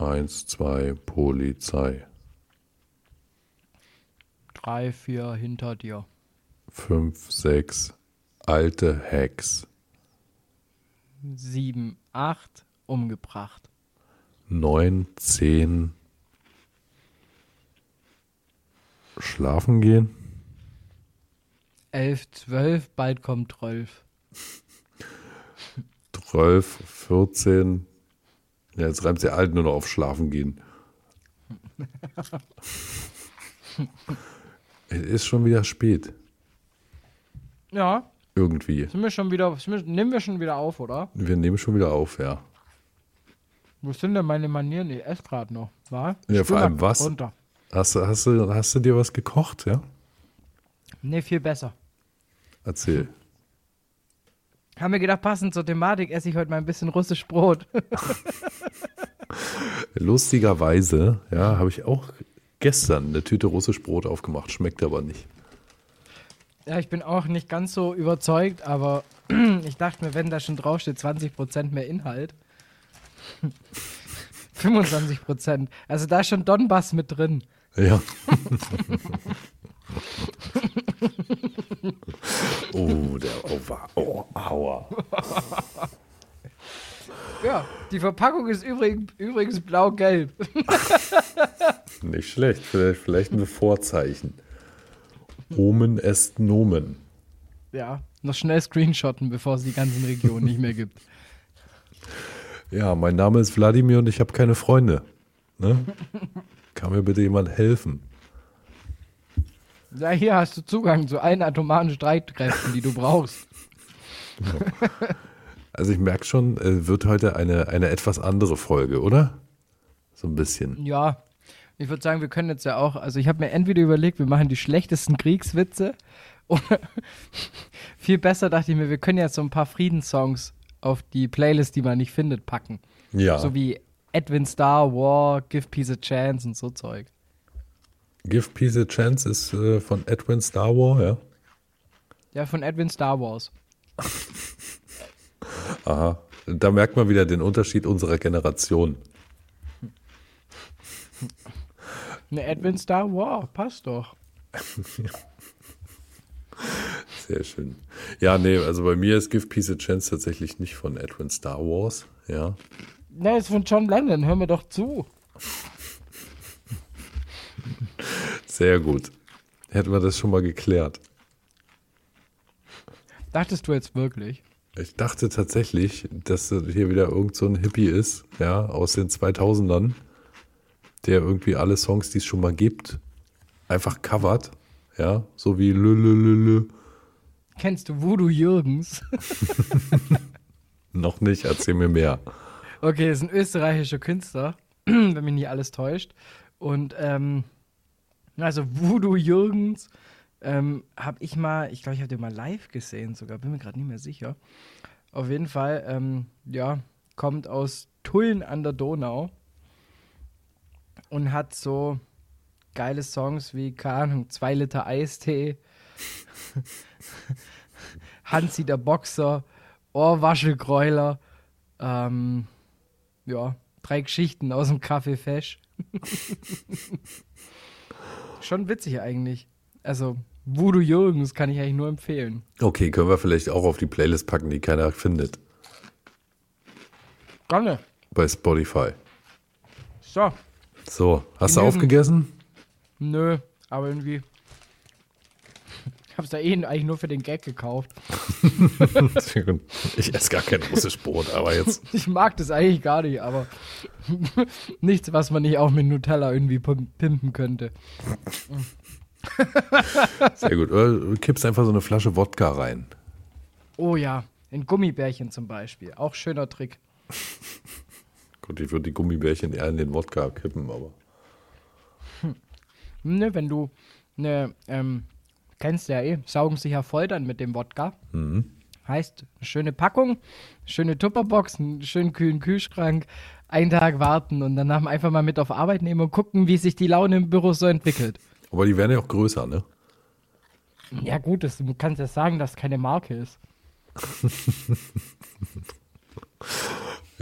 Eins, zwei, Polizei. Drei, vier hinter dir. Fünf, sechs, alte Hex. Sieben, acht, umgebracht. Neun, zehn, schlafen gehen. Elf, zwölf, bald kommt Rolf. Zwölf, vierzehn. Ja, jetzt reimt sie alt nur noch auf schlafen gehen. es ist schon wieder spät. Ja, Irgendwie. sind wir schon wieder, wir, nehmen wir schon wieder auf, oder? Wir nehmen schon wieder auf, ja. Wo sind denn meine Manieren? Ich esse gerade noch, wa? Ja, vor allem was? Runter. Hast du, hast, du, hast du dir was gekocht, ja? Nee, viel besser. Erzähl. Haben wir gedacht, passend zur Thematik esse ich heute mal ein bisschen russisch Brot. Lustigerweise, ja, habe ich auch gestern eine Tüte russisch Brot aufgemacht. Schmeckt aber nicht. ja, ich bin auch nicht ganz so überzeugt, aber ich dachte mir, wenn da schon draufsteht, 20% mehr Inhalt. 25%. Also da ist schon Donbass mit drin. Ja. oh, der wa- oh, aua. Ja, die Verpackung ist übrigens, übrigens blau-gelb. Nicht schlecht. Vielleicht, vielleicht ein Vorzeichen. Omen est Nomen. Ja, noch schnell screenshotten, bevor es die ganzen Regionen nicht mehr gibt. Ja, mein Name ist Wladimir und ich habe keine Freunde. Ne? Kann mir bitte jemand helfen? Ja, hier hast du Zugang zu allen atomaren Streitkräften, die du brauchst. Also ich merke schon, äh, wird heute eine, eine etwas andere Folge, oder? So ein bisschen. Ja, ich würde sagen, wir können jetzt ja auch, also ich habe mir entweder überlegt, wir machen die schlechtesten Kriegswitze oder viel besser dachte ich mir, wir können jetzt so ein paar Friedenssongs auf die Playlist, die man nicht findet, packen. Ja. So wie Edwin Star, War, Give Peace a Chance und so Zeug. Give Peace a Chance ist äh, von Edwin Star War, ja. Ja, von Edwin Star Wars. Aha. Da merkt man wieder den Unterschied unserer Generation. Ne, Edwin Star War, passt doch. Sehr schön. Ja, nee, also bei mir ist Give Peace a Chance tatsächlich nicht von Edwin Star Wars, ja. Ne, ist von John Lennon, hör mir doch zu. Sehr gut. Hätten wir das schon mal geklärt. Dachtest du jetzt wirklich? Ich dachte tatsächlich, dass hier wieder irgend so ein Hippie ist, ja, aus den 2000ern, der irgendwie alle Songs, die es schon mal gibt, einfach covert, ja, so wie lü, lü, lü, lü. Kennst du Voodoo Jürgens? Noch nicht, erzähl mir mehr. Okay, ist ein österreichischer Künstler, wenn mich nicht alles täuscht. Und ähm, also Voodoo Jürgens ähm, habe ich mal, ich glaube, ich habe den mal live gesehen sogar, bin mir gerade nicht mehr sicher. Auf jeden Fall, ähm, ja, kommt aus Tulln an der Donau und hat so geile Songs wie, keine Ahnung, zwei Liter Eistee, Hansi der Boxer, Ohrwaschelgräuler, ähm, ja, drei Geschichten aus dem Café Fesch. Schon witzig eigentlich. Also, Voodoo Jürgens kann ich eigentlich nur empfehlen. Okay, können wir vielleicht auch auf die Playlist packen, die keiner findet, Gerne. bei Spotify. So, So, hast du Genügend. aufgegessen? nö, aber irgendwie. Ich hab's da eh eigentlich nur für den Gag gekauft. ich esse gar kein russisch Brot, aber jetzt. Ich mag das eigentlich gar nicht, aber nichts, was man nicht auch mit Nutella irgendwie pim- pimpen könnte. Sehr gut. Oder du kippst einfach so eine Flasche Wodka rein. Oh ja, in Gummibärchen zum Beispiel. Auch schöner Trick. Gut, ich würde die Gummibärchen eher in den Wodka kippen, aber. Ne, wenn du ne, ähm, kennst ja eh, saugen sich ja voll dann mit dem Wodka. Heißt, eine schöne Packung, schöne Tupperbox, einen schönen kühlen Kühlschrank, einen Tag warten und danach einfach mal mit auf Arbeit nehmen und gucken, wie sich die Laune im Büro so entwickelt. Aber die werden ja auch größer, ne? Ja gut, das, du kannst ja sagen, dass es keine Marke ist.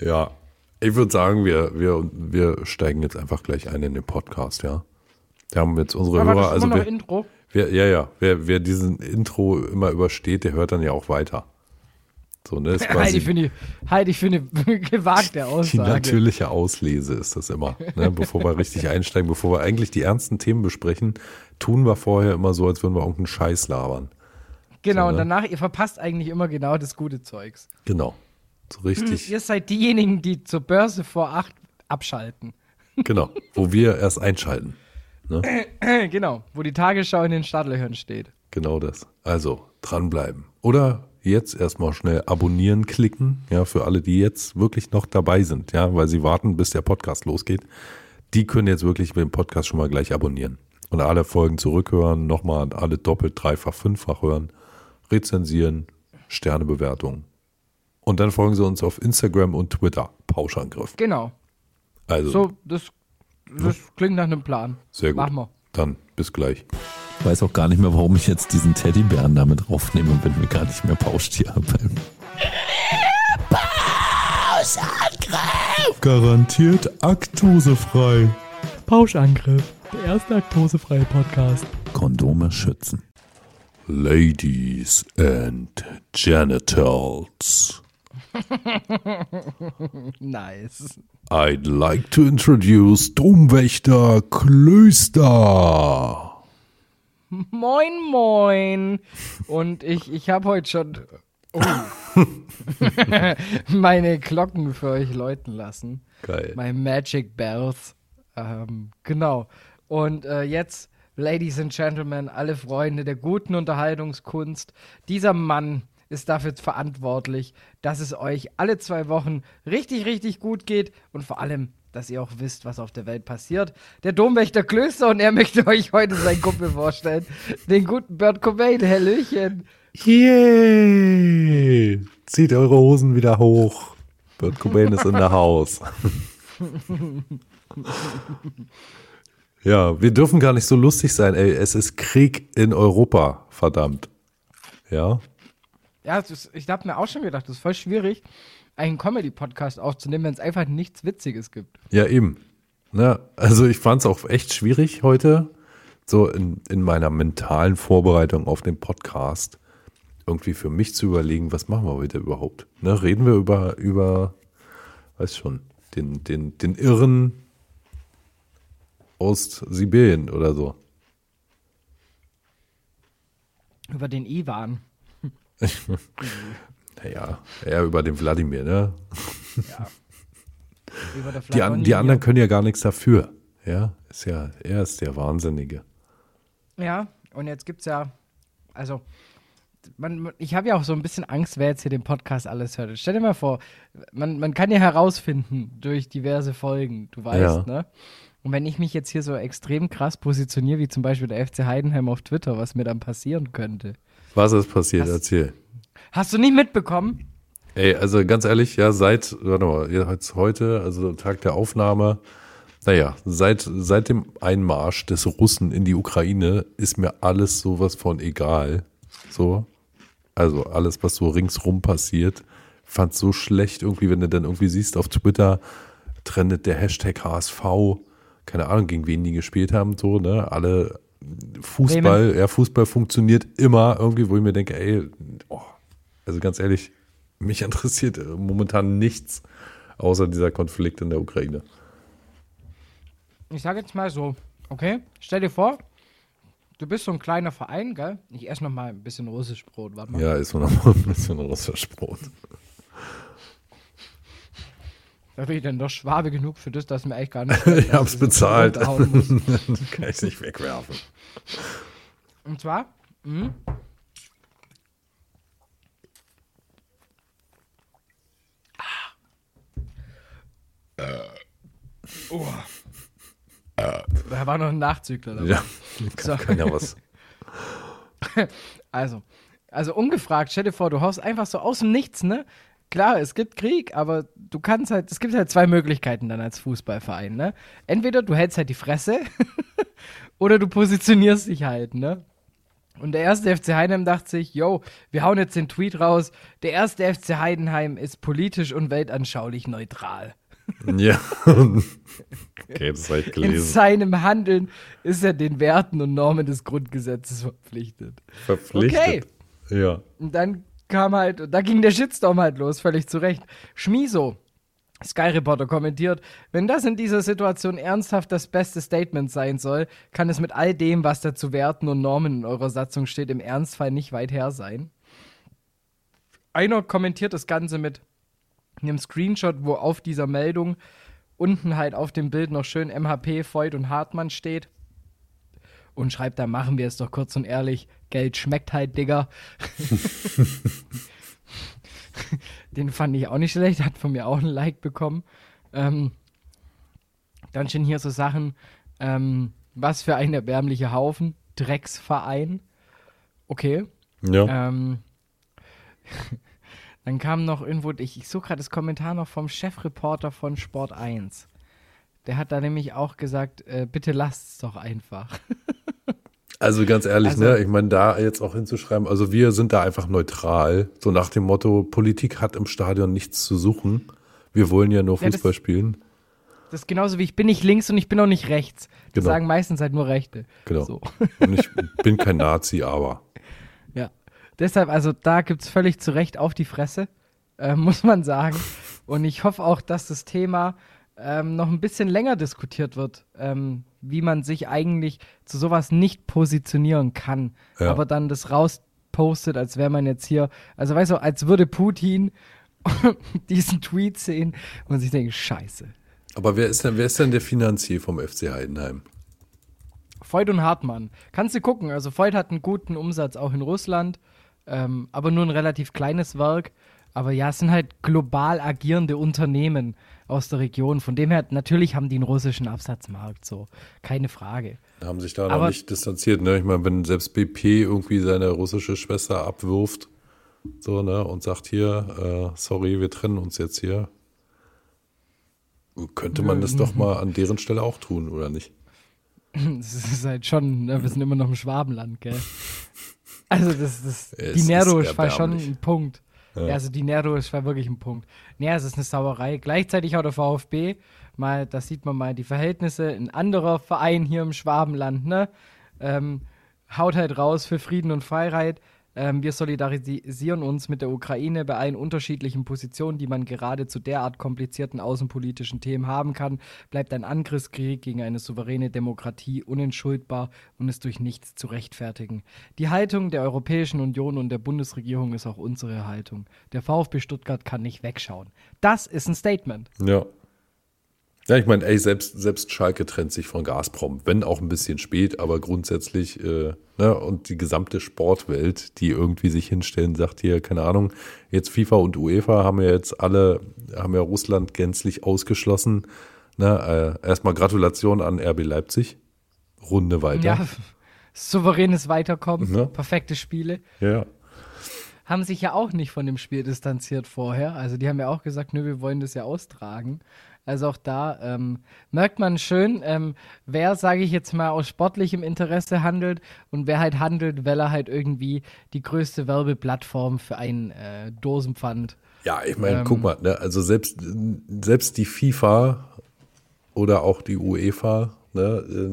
Ja. Ich würde sagen, wir, wir, wir steigen jetzt einfach gleich ein in den Podcast, ja. Wir haben jetzt unsere Aber Hörer, das ist also wer, Intro. Wer, ja, ja, wer, wer diesen Intro immer übersteht, der hört dann ja auch weiter. So, ne, ist Heidi quasi für eine, Heidi für eine gewagte die Aussage. natürliche Auslese ist das immer. Ne? Bevor wir richtig einsteigen, bevor wir eigentlich die ernsten Themen besprechen, tun wir vorher immer so, als würden wir irgendeinen Scheiß labern. Genau, So, und ne? danach, ihr verpasst eigentlich immer genau das gute Zeugs. Genau. So richtig, Ihr seid diejenigen, die zur Börse vor acht abschalten. genau. Wo wir erst einschalten. genau, wo die Tagesschau in den Startlöchern steht. Genau das. Also dranbleiben. Oder jetzt erstmal schnell abonnieren klicken, ja, für alle, die jetzt wirklich noch dabei sind, ja, weil sie warten, bis der Podcast losgeht. Die können jetzt wirklich den Podcast schon mal gleich abonnieren. Und alle Folgen zurückhören, nochmal alle doppelt, dreifach, fünffach hören, rezensieren, Sternebewertung. Und dann folgen sie uns auf Instagram und Twitter. Pauschangriff. Genau. Also, So, das, das klingt nach einem Plan. sehr gut. Machen wir. Dann bis gleich. Ich weiß auch gar nicht mehr, warum ich jetzt diesen Teddybären damit draufnehme, wenn wir gar nicht mehr Paustier haben. Garantiert aktosefrei. Pauschangriff, der erste laktosefreie Podcast. Kondome schützen. Ladies and Genitals. Nice. I'd like to introduce Domwächter Klöster. Moin, moin. Und ich, ich habe heute schon oh, meine Glocken für euch läuten lassen. Geil. My Magic Bells. Ähm, genau. Und äh, jetzt, Ladies and Gentlemen, alle Freunde der guten Unterhaltungskunst, dieser Mann ist dafür verantwortlich, dass es euch alle zwei Wochen richtig, richtig gut geht und vor allem, dass ihr auch wisst, was auf der Welt passiert. Der Domwächter Klöster und er möchte euch heute seinen Kumpel vorstellen. Den guten Bert Cobain, Hallöchen. Yay! Zieht eure Hosen wieder hoch. Bert Cobain ist in der Haus. ja, wir dürfen gar nicht so lustig sein, ey. Es ist Krieg in Europa, verdammt. Ja? Ja, ist, ich habe mir auch schon gedacht, das ist voll schwierig, einen Comedy-Podcast aufzunehmen, wenn es einfach nichts Witziges gibt. Ja, eben. Ne? Also ich fand es auch echt schwierig heute, so in, in meiner mentalen Vorbereitung auf den Podcast, irgendwie für mich zu überlegen, was machen wir heute überhaupt? Ne? Reden wir über, über, weiß schon, den, den, den Irren aus Sibirien oder so. Über den Ivan. Naja, eher über den Wladimir, ne? Der Die, an, die anderen können ja gar nichts dafür. Ja, ist ja, er ist der Wahnsinnige. Ja, und jetzt gibt's ja, also, man- ich habe ja auch so ein bisschen Angst, wer jetzt hier den Podcast alles hört. Stell dir mal vor, man, man kann ja herausfinden durch diverse Folgen, du weißt, Ja. ne? Und wenn ich mich jetzt hier so extrem krass positioniere, wie zum Beispiel der FC Heidenheim auf Twitter, was mir dann passieren könnte. Was ist passiert? Was- Erzähl. Hast du nicht mitbekommen? Ey, also ganz ehrlich, ja, seit, warte mal, jetzt heute, also Tag der Aufnahme, naja, seit, seit dem Einmarsch des Russen in die Ukraine ist mir alles sowas von egal. So. Also alles, was so ringsrum passiert, fand so schlecht irgendwie, wenn du dann irgendwie siehst auf Twitter, trendet der Hashtag HSV, keine Ahnung, gegen wen die gespielt haben, so, ne, alle Fußball, ja, Fußball funktioniert immer irgendwie, wo ich mir denke, ey, oh, also ganz ehrlich, mich interessiert momentan nichts außer dieser Konflikt in der Ukraine. Ich sage jetzt mal so, okay? Stell dir vor, du bist so ein kleiner Verein, gell? Ich esse noch mal ein bisschen russisch Brot, warte mal. Ja, ist noch mal ein bisschen russisch Brot. Da bin ich dann doch Schwabe genug für das, dass mir echt gar nicht. Ich hab's bezahlt. Kann ich nicht wegwerfen. Und zwar, mh, Oh. Da war noch ein Nachzügler dabei. Ja, kann, So. kann ja was. Also, also ungefragt, stell dir vor, du haust einfach so aus dem Nichts, ne? Klar, es gibt Krieg, aber du kannst halt, es gibt halt zwei Möglichkeiten dann als Fußballverein, ne? Entweder du hältst halt die Fresse oder du positionierst dich halt, ne? Und der erste FC Heidenheim dachte sich, yo, wir hauen jetzt den Tweet raus, der erste FC Heidenheim ist politisch und weltanschaulich neutral. Ja. okay, das habe ich In gelesen. seinem Handeln ist er den Werten und Normen des Grundgesetzes verpflichtet. Verpflichtet. Ja. Und dann kam halt, da ging der Shitstorm halt los, völlig zu Recht. Schmiso, Sky Reporter kommentiert, wenn das in dieser Situation ernsthaft das beste Statement sein soll, kann es mit all dem, was da zu Werten und Normen in eurer Satzung steht, im Ernstfall nicht weit her sein. Einer kommentiert das Ganze mit einem Screenshot, wo auf dieser Meldung unten halt auf dem Bild noch schön MHP, Voigt und Hartmann steht. Und schreibt, da machen wir es doch kurz und ehrlich. Geld schmeckt halt, Digga. Den fand ich auch nicht schlecht, hat von mir auch ein Like bekommen. Ähm, dann stehen hier so Sachen, ähm, was für ein erbärmlicher Haufen, Drecksverein. Okay. Ja. Ähm, dann kam noch irgendwo, ich, ich suche gerade das Kommentar noch vom Chefreporter von Sport 1. Der hat da nämlich auch gesagt, äh, bitte lasst es doch einfach. Also ganz ehrlich, Also- ne, ich meine, da jetzt auch hinzuschreiben, also wir sind da einfach neutral, so nach dem Motto, Politik hat im Stadion nichts zu suchen. Wir wollen ja nur Ja, das- Fußball spielen. Das ist genauso wie ich bin nicht links und ich bin auch nicht rechts. Das Genau. sagen meistens halt nur Rechte. Genau. So. Und ich bin kein Nazi, aber. Ja. Deshalb, also da gibt es völlig zu Recht auf die Fresse, äh, muss man sagen. Und ich hoffe auch, dass das Thema ähm, noch ein bisschen länger diskutiert wird, ähm, wie man sich eigentlich zu sowas nicht positionieren kann, Ja. aber dann das rauspostet, als wäre man jetzt hier, also weißt du, als würde Putin diesen Tweet sehen und sich denken, scheiße. Aber wer ist denn, wer ist denn der Finanzier vom FC Heidenheim? Voigt und Hartmann. Kannst du gucken. Also Voigt hat einen guten Umsatz auch in Russland, ähm, aber nur ein relativ kleines Werk. Aber ja, es sind halt global agierende Unternehmen aus der Region. Von dem her, natürlich haben die einen russischen Absatzmarkt, so. Keine Frage. Haben sich da noch Aber- nicht distanziert, ne? Ich meine, wenn selbst BP irgendwie seine russische Schwester abwirft, so, ne, und sagt hier, äh, sorry, wir trennen uns jetzt hier. Könnte man das doch mal an deren Stelle auch tun, oder nicht? Das ist halt schon, ne, wir sind immer noch im Schwabenland, gell? Also das, das die Nero-Isch war schon ein Punkt. Ja. Also die Nero-Isch war wirklich ein Punkt. Nee, es ist eine Sauerei. Gleichzeitig auch der VfB, mal, da sieht man mal die Verhältnisse. Ein anderer Verein hier im Schwabenland, ne? Ähm, haut halt raus für Frieden und Freiheit. Ähm, wir solidarisieren uns mit der Ukraine bei allen unterschiedlichen Positionen, die man gerade zu derart komplizierten außenpolitischen Themen haben kann. Bleibt ein Angriffskrieg gegen eine souveräne Demokratie unentschuldbar und ist durch nichts zu rechtfertigen. Die Haltung der Europäischen Union und der Bundesregierung ist auch unsere Haltung. Der VfB Stuttgart kann nicht wegschauen. Das ist ein Statement. Ja. Ja, ich meine, ey, selbst, selbst Schalke trennt sich von Gazprom, wenn auch ein bisschen spät, aber grundsätzlich, äh, ne, und die gesamte Sportwelt, die irgendwie sich hinstellen, sagt hier, keine Ahnung, jetzt FIFA und UEFA haben ja jetzt alle, haben ja Russland gänzlich ausgeschlossen. Ne, äh, erstmal Gratulation an RB Leipzig. Runde weiter. Ja, souveränes Weiterkommen, Ja. perfekte Spiele. ja. haben sich ja auch nicht von dem Spiel distanziert vorher. Also die haben ja auch gesagt, nö, wir wollen das ja austragen. Also auch da ähm, merkt man schön, ähm, wer, sage ich jetzt mal, aus sportlichem Interesse handelt und wer halt handelt, weil er halt irgendwie die größte Werbeplattform für ein äh, Dosenpfand. Ja, ich meine, Ähm, guck mal, ne, also selbst, selbst die FIFA oder auch die UEFA, ne, äh,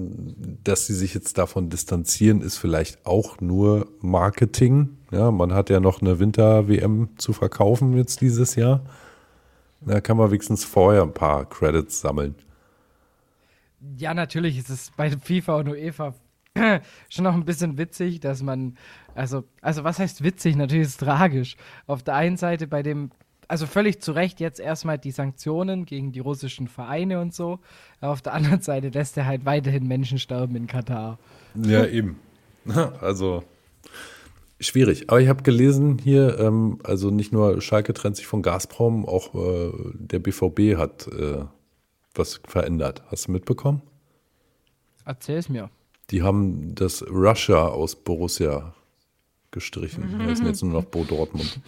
dass sie sich jetzt davon distanzieren, ist vielleicht auch nur Marketing. Ja, man hat ja noch eine Winter-WM zu verkaufen jetzt dieses Jahr. Da kann man wenigstens vorher ein paar Credits sammeln. Ja, natürlich ist es bei FIFA und UEFA schon noch ein bisschen witzig, dass man, also, also was heißt witzig? Natürlich ist es tragisch. Auf der einen Seite bei dem, also völlig zu Recht jetzt erstmal die Sanktionen gegen die russischen Vereine und so. Auf der anderen Seite lässt er halt weiterhin Menschen sterben in Katar. Ja, eben. Also schwierig. Aber ich habe gelesen hier, ähm, also nicht nur Schalke trennt sich von Gazprom, auch äh, der BVB hat äh, was verändert. Hast du mitbekommen? Erzähl's mir. Die haben das Russia aus Borussia gestrichen. Die heißen jetzt nur noch Bo Dortmund.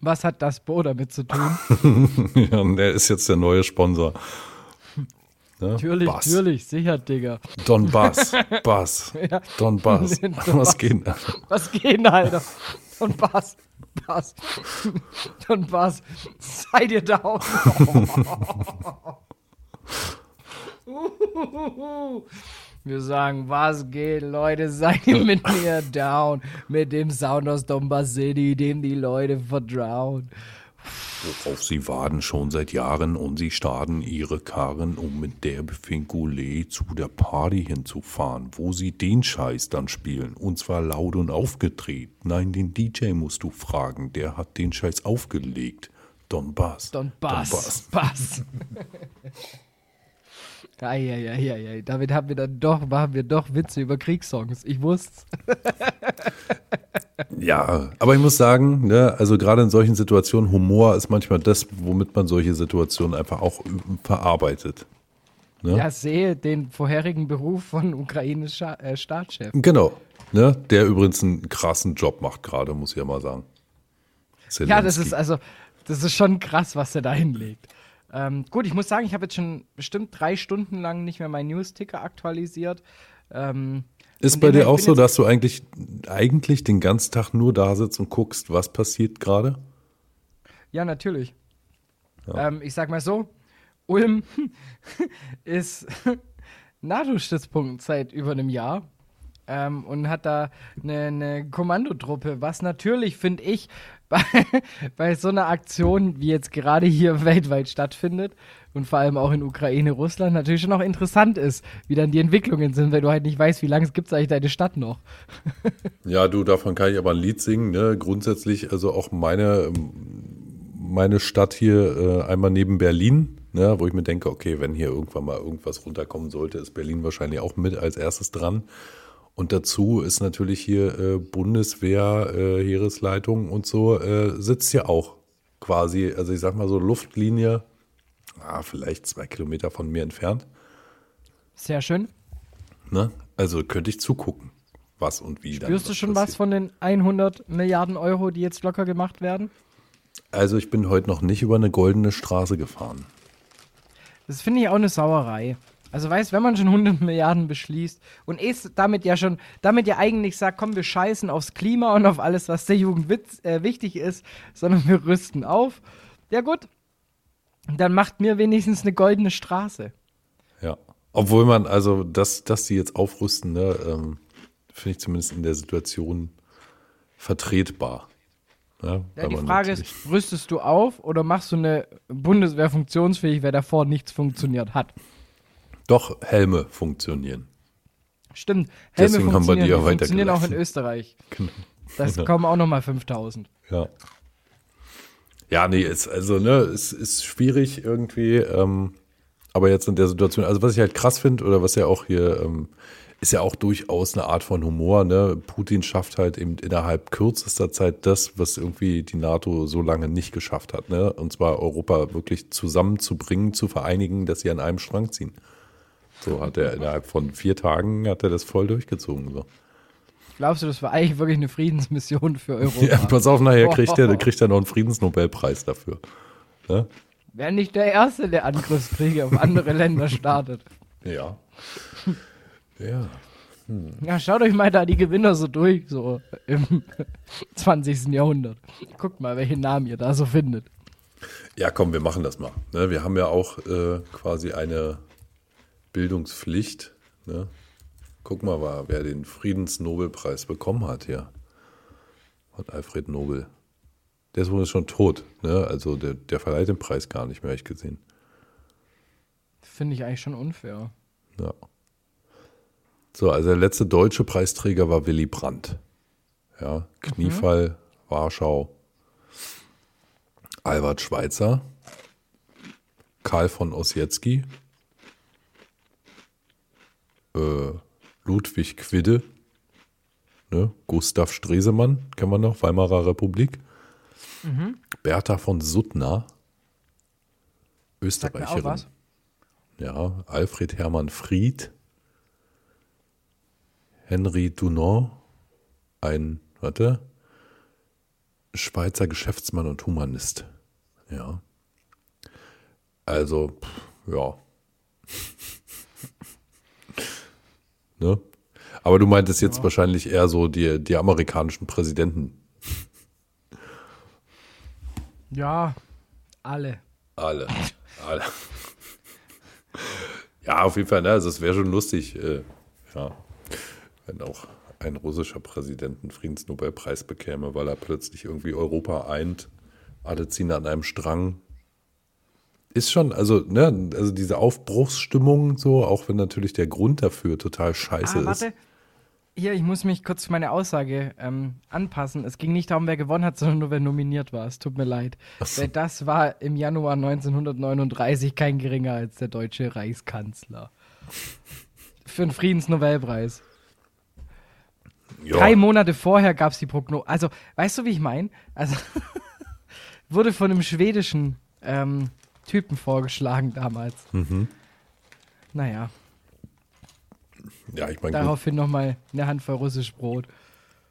Was hat das Bo damit zu tun? ja, der ist jetzt der neue Sponsor. Ne? natürlich, Bass. natürlich, sicher, Digga. Don Bass. Bass. Ja. Don Bass. Don Was Bass. geht? Was geht denn, Alter? Und was? Pass. Don Pass. Seid ihr down? Wir sagen, was geht, Leute, seid ihr mit mir down? Mit dem Sound aus Domba City, dem die Leute vertrauen. Worauf sie warten schon seit Jahren und sie starten ihre Karren, um mit der Befinkule zu der Party hinzufahren, wo sie den Scheiß dann spielen. Und zwar laut und aufgedreht. Nein, den DJ musst du fragen, der hat den Scheiß aufgelegt. Don Bass. Don Bass. Bass. Eieieiei, damit haben wir dann doch, machen wir doch Witze über Kriegssongs. Ich wusste's. Ja, aber ich muss sagen, ne, also gerade in solchen Situationen, Humor ist manchmal das, womit man solche Situationen einfach auch verarbeitet. Ne? Ja, sehe den vorherigen Beruf von Ukraines äh, Staatschef. Genau, ne, der übrigens einen krassen Job macht gerade, muss ich ja mal sagen. Zelensky. Ja, das ist also, das ist schon krass, was er da hinlegt. Ähm, gut, ich muss sagen, ich habe jetzt schon bestimmt drei Stunden lang nicht mehr meinen News-Ticker aktualisiert. Ähm, ist bei dir auch so, dass du eigentlich, eigentlich den ganzen Tag nur da sitzt und guckst, was passiert gerade? Ja, natürlich. Ja. Ähm, ich sag mal so, Ulm ist NATO-Stützpunkt seit über einem Jahr ähm, und hat da eine, eine Kommandotruppe, was natürlich, finde ich, bei, bei so einer Aktion, wie jetzt gerade hier weltweit stattfindet und vor allem auch in Ukraine, Russland, natürlich schon auch interessant ist, wie dann die Entwicklungen sind, weil du halt nicht weißt, wie lange gibt es eigentlich deine Stadt noch. ja, du, davon kann ich aber ein Lied singen. Ne? Grundsätzlich, also auch meine, meine Stadt hier äh, einmal neben Berlin, ne? wo ich mir denke, okay, wenn hier irgendwann mal irgendwas runterkommen sollte, ist Berlin wahrscheinlich auch mit als erstes dran. Und dazu ist natürlich hier äh, Bundeswehr, äh, Heeresleitung und so, äh, sitzt ja auch quasi, also ich sag mal so Luftlinie, ah, vielleicht zwei Kilometer von mir entfernt. Sehr schön. Ne? Also könnte ich zugucken, was und wie. Spürst du schon passiert. was von den 100 Milliarden Euro, die jetzt locker gemacht werden? Also ich bin heute noch nicht über eine goldene Straße gefahren. Das finde ich auch eine Sauerei. Also weißt, wenn man schon 100 Milliarden beschließt und ist damit ja schon, damit ja eigentlich sagt, komm, wir scheißen aufs Klima und auf alles, was der Jugend witz, äh, wichtig ist, sondern wir rüsten auf. Ja gut, dann macht mir wenigstens eine goldene Straße. Ja, obwohl man, also, dass, dass die jetzt aufrüsten, ne, ähm, finde ich zumindest in der Situation vertretbar. Ne, ja, die Frage ist, rüstest du auf oder machst du eine Bundeswehr funktionsfähig, weil davor nichts funktioniert hat? Doch Helme funktionieren. Stimmt, Helme Deswegen funktionieren, haben wir die, funktionieren auch in Österreich. Genau. Das genau. kommen auch nochmal 5000. Ja. Ja, nee, ist, also, ne, es ist schwierig irgendwie, ähm, aber jetzt in der Situation, also was ich halt krass finde, oder was ja auch hier, ähm, ist ja auch durchaus eine Art von Humor, ne? Putin schafft halt eben innerhalb kürzester Zeit das, was irgendwie die NATO so lange nicht geschafft hat, ne? Und zwar Europa wirklich zusammenzubringen, zu vereinigen, dass sie an einem Strang ziehen. So hat er innerhalb von vier Tagen hat er das voll durchgezogen. So. Glaubst du, das war eigentlich wirklich eine Friedensmission für Europa? Ja, pass auf, nachher kriegt er, kriegt er noch einen Friedensnobelpreis dafür. Ja? Wäre nicht der Erste, der Angriffskriege auf andere Länder startet. Ja. Ja. Hm. Ja, schaut euch mal da die Gewinner so durch, so im 20. Jahrhundert. Guckt mal, welche Namen ihr da so findet. Ja, komm, wir machen das mal. Ne, wir haben ja auch äh, quasi eine Bildungspflicht. Ne? Guck mal, wer den Friedensnobelpreis bekommen hat hier. Von Alfred Nobel. Der ist wohl schon tot. Ne? Also der, der verleiht den Preis gar nicht mehr, ich gesehen. Finde ich eigentlich schon unfair. Ja. So, also der letzte deutsche Preisträger war Willy Brandt. Ja, Kniefall, mhm. Warschau. Albert Schweitzer. Karl von Ossietzky äh, Ludwig Quidde, ne? Gustav Stresemann, kennen wir noch, Weimarer Republik. Mhm. Bertha von Suttner, Österreicherin. Ja, Alfred Hermann Fried, Henry Dunant, ein, warte, Schweizer Geschäftsmann und Humanist. Ja. Also, pff, ja. Ne? Aber du meintest jetzt ja. wahrscheinlich eher so die, die amerikanischen Präsidenten. Ja, alle. Alle. Alle. Ja, auf jeden Fall, ne? Also es wäre schon lustig, äh, ja, wenn auch ein russischer Präsident einen Friedensnobelpreis bekäme, weil er plötzlich irgendwie Europa eint, alle ziehen an einem Strang. Ist schon, also, ne, also diese Aufbruchsstimmung so, auch wenn natürlich der Grund dafür total scheiße ah, ist. warte. Hier, ich muss mich kurz für meine Aussage ähm, anpassen. Es ging nicht darum, wer gewonnen hat, sondern nur wer nominiert war. Es tut mir leid. so. Weil das war im Januar 1939 kein geringer als der deutsche Reichskanzler. Für einen Friedensnobelpreis. Ja. Drei Monate vorher gab es die Prognose. Also, weißt du, wie ich meine? Also, wurde von einem schwedischen ähm, Typen vorgeschlagen damals. Mhm. Naja, Ja, ich meine, daraufhin nochmal eine Handvoll russisch Brot.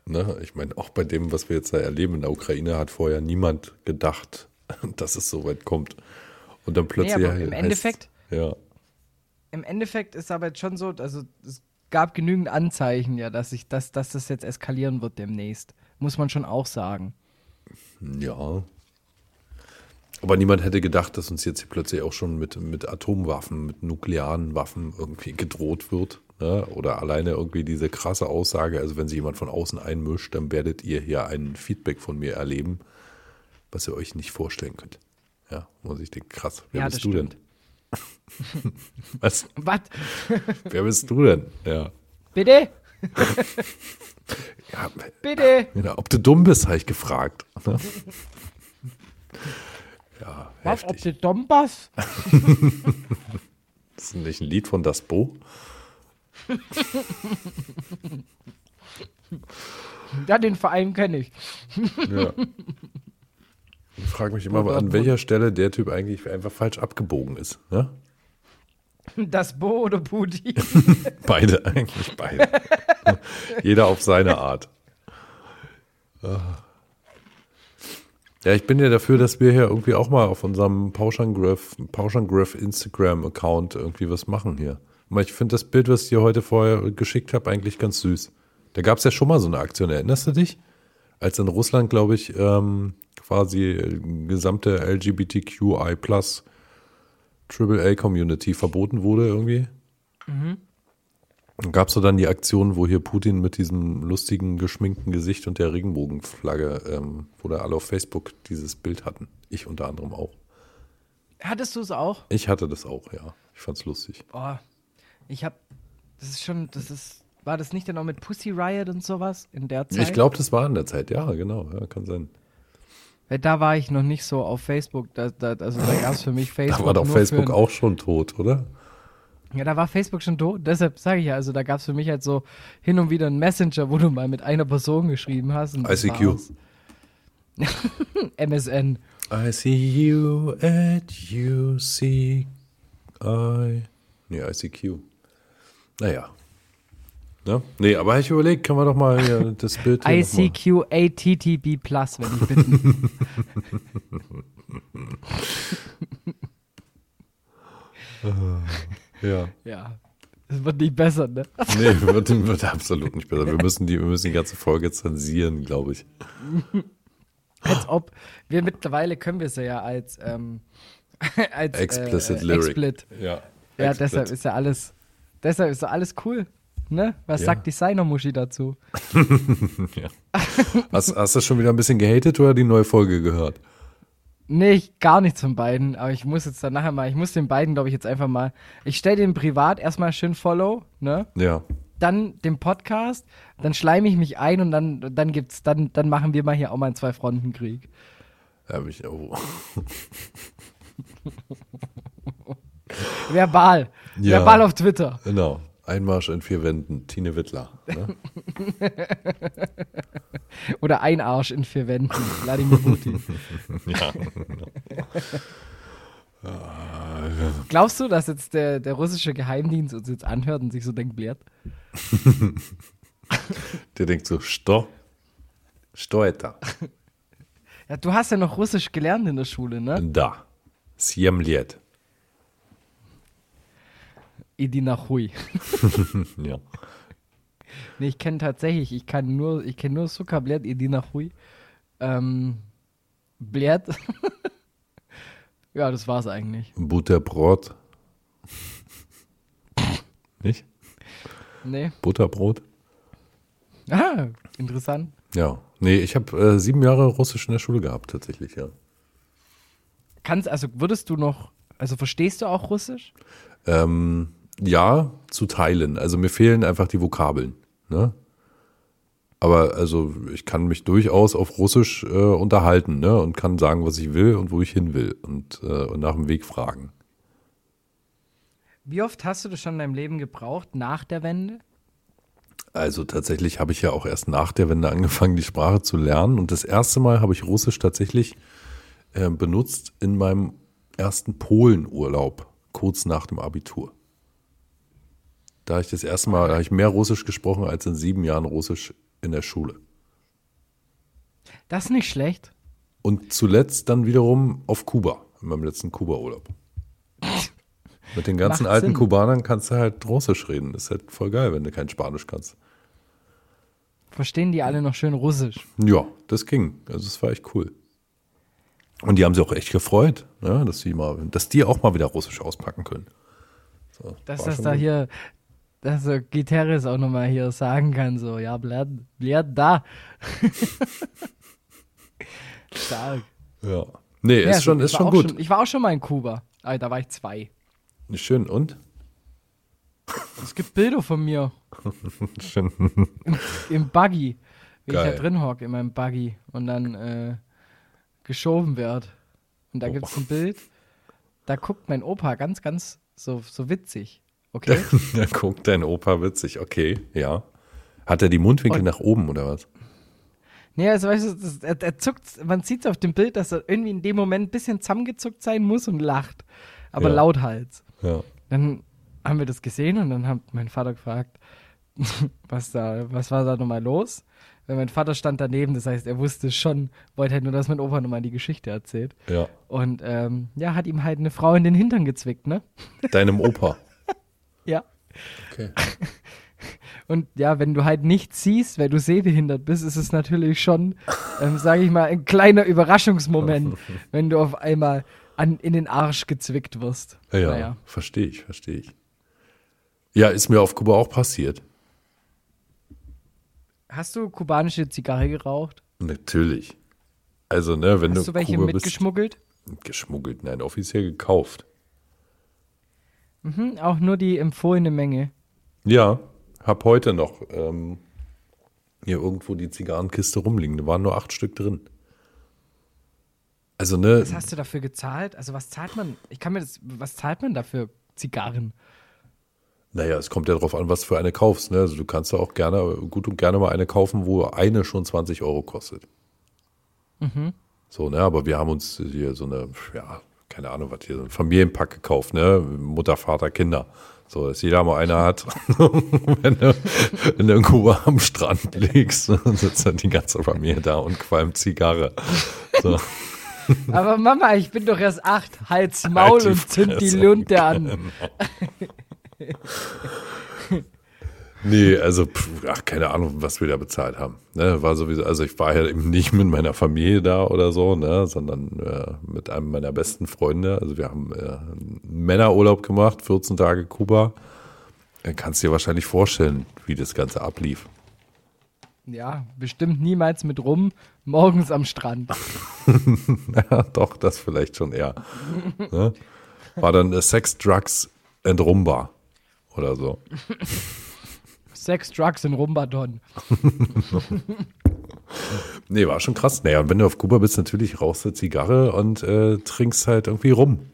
ne, ich meine, auch bei dem, was wir jetzt da erleben in der Ukraine, hat vorher niemand gedacht, dass es so weit kommt. Und dann plötzlich. aber im heißt- Endeffekt- Ja. Im Endeffekt ist aber jetzt schon so, also es gab genügend Anzeichen, ja, dass, ich, dass, dass das jetzt eskalieren wird demnächst. Muss man schon auch sagen. Ja. Aber niemand hätte gedacht, dass uns jetzt hier plötzlich auch schon mit, mit Atomwaffen, mit nuklearen Waffen irgendwie gedroht wird. Ne? Oder alleine irgendwie diese krasse Aussage, also wenn sich jemand von außen einmischt, dann werdet ihr hier ein Feedback von mir erleben, was ihr euch nicht vorstellen könnt. Ja, muss ich denken, krass, wer Ja, bist du denn? Was? Was? Wer bist du denn? Ja. Bitte? ja Bitte? ja, ob du dumm bist, habe ich gefragt. Ne? Ja, Was? Ob der Donbass? Das ist nicht ein Lied von Das Bo? Ja, den Verein kenne ich. Ja. Ich frage mich immer, an welcher Stelle der Typ eigentlich einfach falsch abgebogen ist. Ne? Das Bo oder Putin? Beide, eigentlich beide. Jeder auf seine Art. Ah. Ja, ich bin ja dafür, dass wir hier irgendwie auch mal auf unserem Pauschangriff, Instagram-Account irgendwie was machen hier. Ich finde das Bild, was ich dir heute vorher geschickt habe, eigentlich ganz süß. Da gab es ja schon mal so eine Aktion, erinnerst du dich? Als in Russland, glaube ich, ähm, quasi äh, gesamte LGBTQI plus AAA-Community verboten wurde irgendwie. Dann gab es so dann die Aktion, wo hier Putin mit diesem lustigen, geschminkten Gesicht und der Regenbogenflagge, ähm, wo da alle auf Facebook dieses Bild hatten. Ich unter anderem auch. Hattest du es auch? Ich hatte das auch, ja. Ich fand's lustig. Oh, ich hab. Das ist schon. Das ist. War das nicht dann auch mit Pussy Riot und sowas in der Zeit? Ich glaube, das war in der Zeit, ja, genau, ja, kann sein. Weil da war ich noch nicht so auf Facebook. Da, da, also da gab es für mich Facebook. Da war doch Facebook auch schon tot, oder? Ja, da war Facebook schon tot. Deshalb sage ich ja, also da gab es für mich halt so hin und wieder einen Messenger, wo du mal mit einer Person geschrieben hast. ICQ. MSN. I see you at you see I. Nee, ICQ. Naja. Ne? Nee, aber ich überlegt, kann man doch mal hier das Bild hier noch mal- ICQ ATTB Plus, wenn ich bitten. Ja. ja. Das wird nicht besser, ne? Nee, wird, wird absolut nicht besser. Wir müssen die, wir müssen die ganze Folge zensieren, glaube ich. Als ob. Wir mittlerweile können wir es ja als, ähm, als Explicit äh, Lyric. Explit. Ja. Ja, Explicit. deshalb ist ja alles. Deshalb ist ja alles cool. Ne? Was Ja. sagt Designer-Muschi dazu? Hast, hast du schon wieder ein bisschen gehatet oder die neue Folge gehört? Nee, ich, gar nichts von beiden, aber ich muss jetzt dann nachher mal, ich muss den beiden, glaube ich, jetzt einfach mal. Ich stelle den privat erstmal schön Follow, ne? Ja. Dann den Podcast, dann schleime ich mich ein und dann, dann gibt's, dann, dann machen wir mal hier auch mal einen Zwei-Fronten-Krieg. Da hab ich, oh. Verbal. Ja. Verbal auf Twitter. Genau. Einmarsch in vier Wänden, Tine Wittler. Ne? Oder Einarsch in vier Wänden, Vladimir Putin. ja. Genau. Glaubst du, dass jetzt der, der russische Geheimdienst uns jetzt anhört und sich so denkt, blärt? der denkt so, Sto? Stoeta. Ja, du hast ja noch Russisch gelernt in der Schule, ne? Da. Siemliet liet. Idi Nachui. Ja. Nee, ich kenne tatsächlich, ich kann nur, ich kenne nur Sukablet Idi Nachui. Ähm, Blärt. ja, das war's eigentlich. Butterbrot. Nicht? Nee. Butterbrot? Ah, interessant. Ja. Nee, ich habe äh, sieben Jahre Russisch in der Schule gehabt, tatsächlich, ja. Kannst, also würdest du noch, also verstehst du auch Russisch? Ähm, ja, zu teilen. Also mir fehlen einfach die Vokabeln. Ne? Aber also ich kann mich durchaus auf Russisch äh, unterhalten ne? und kann sagen, was ich will und wo ich hin will und, äh, und nach dem Weg fragen. Wie oft hast du das schon in deinem Leben gebraucht nach der Wende? Also tatsächlich habe ich ja auch erst nach der Wende angefangen, die Sprache zu lernen. Und das erste Mal habe ich Russisch tatsächlich äh, benutzt in meinem ersten Polenurlaub, kurz nach dem Abitur. Da habe ich das erste Mal, da habe ich mehr Russisch gesprochen als in sieben Jahren Russisch in der Schule. Das ist nicht schlecht. Und zuletzt dann wiederum auf Kuba, in meinem letzten Kuba-Urlaub. Mit den ganzen Macht alten Sinn. Kubanern kannst du halt Russisch reden. Das ist halt voll geil, wenn du kein Spanisch kannst. Verstehen die alle noch schön Russisch? Ja, das ging. Also es war echt cool. Und die haben sich auch echt gefreut, ne, dass, die mal, dass die auch mal wieder Russisch auspacken können. So, Dass das da gut. hier, dass so Gitarres auch nochmal hier sagen kann, so, ja, bleib, bleib da. Stark. Ja. Nee, Ja, ist schon, ist schon gut. Schon, ich war auch schon mal in Kuba. Aber da war ich zwei. Schön, und? Es gibt Bilder von mir Schön. im Buggy, wie Geil. ich da drin hocke in meinem Buggy und dann äh, geschoben werd. Und da Oh. gibt es ein Bild, da guckt mein Opa ganz, ganz so, so witzig. Okay? da guckt dein Opa witzig. Okay, ja. Hat er die Mundwinkel Und- nach oben oder was? Nee, also weißt du, das, er, er zuckt, man sieht auf dem Bild, dass er irgendwie in dem Moment ein bisschen zusammengezuckt sein muss und lacht. Aber Ja. lauthals. Ja. Dann haben wir das gesehen und dann hat mein Vater gefragt, was da, was war da nochmal los? Weil mein Vater stand daneben, das heißt, er wusste es schon, wollte halt nur, dass mein Opa nochmal die Geschichte erzählt. Ja. Und ähm, ja, hat ihm halt eine Frau in den Hintern gezwickt, ne? Deinem Opa. Ja. Okay. Und ja, wenn du halt nichts siehst, weil du sehbehindert bist, ist es natürlich schon, ähm, sage ich mal, ein kleiner Überraschungsmoment, wenn du auf einmal an, in den Arsch gezwickt wirst. Ja, ja. Naja. verstehe ich, verstehe ich. Ja, ist mir auf Kuba auch passiert. Hast du kubanische Zigarre geraucht? Natürlich. Also, ne, wenn Hast du du welche Kuba bist, mitgeschmuggelt? geschmuggelt, nein, offiziell gekauft. Mhm, auch nur die empfohlene Menge. Ja, hab heute noch ähm, hier irgendwo die Zigarrenkiste rumliegen. Da waren nur acht Stück drin. Also, ne, Was hast du dafür gezahlt? Also was zahlt man? Ich kann mir das, was zahlt man dafür Zigarren? naja, es kommt ja drauf an, was du für eine kaufst. Ne? Also, du kannst ja auch gerne, gut und gerne mal eine kaufen, wo eine schon 20 Euro kostet. So, ne, aber wir haben uns hier so eine, ja, keine Ahnung, was hier, so ein Familienpack gekauft, ne? Mutter, Vater, Kinder. So, dass jeder mal eine hat. wenn, du, wenn du Kuba am Strand liegst, dann sitzt dann die ganze Familie da und qualmt Zigarre. So. Aber Mama, ich bin doch erst acht. Halt's Maul Halt und zünd die. Lunte an. Nee, also, pff, ach, keine Ahnung, was wir da bezahlt haben. Ne, war sowieso, also ich war ja eben nicht mit meiner Familie da oder so, ne, sondern äh, mit einem meiner besten Freunde. Also wir haben äh, einen Männerurlaub gemacht, 14 Tage Kuba. Dann kannst du dir wahrscheinlich vorstellen, wie das Ganze ablief. Ja, bestimmt niemals mit rum. Morgens am Strand. Ja, doch, das vielleicht schon eher. ne? War dann äh, Sex, Drugs and Rumba oder so. Sex, Drugs in Rumbadon. Nee, war schon krass. Naja, und wenn du auf Kuba bist, natürlich rauchst du Zigarre und äh, trinkst halt irgendwie rum.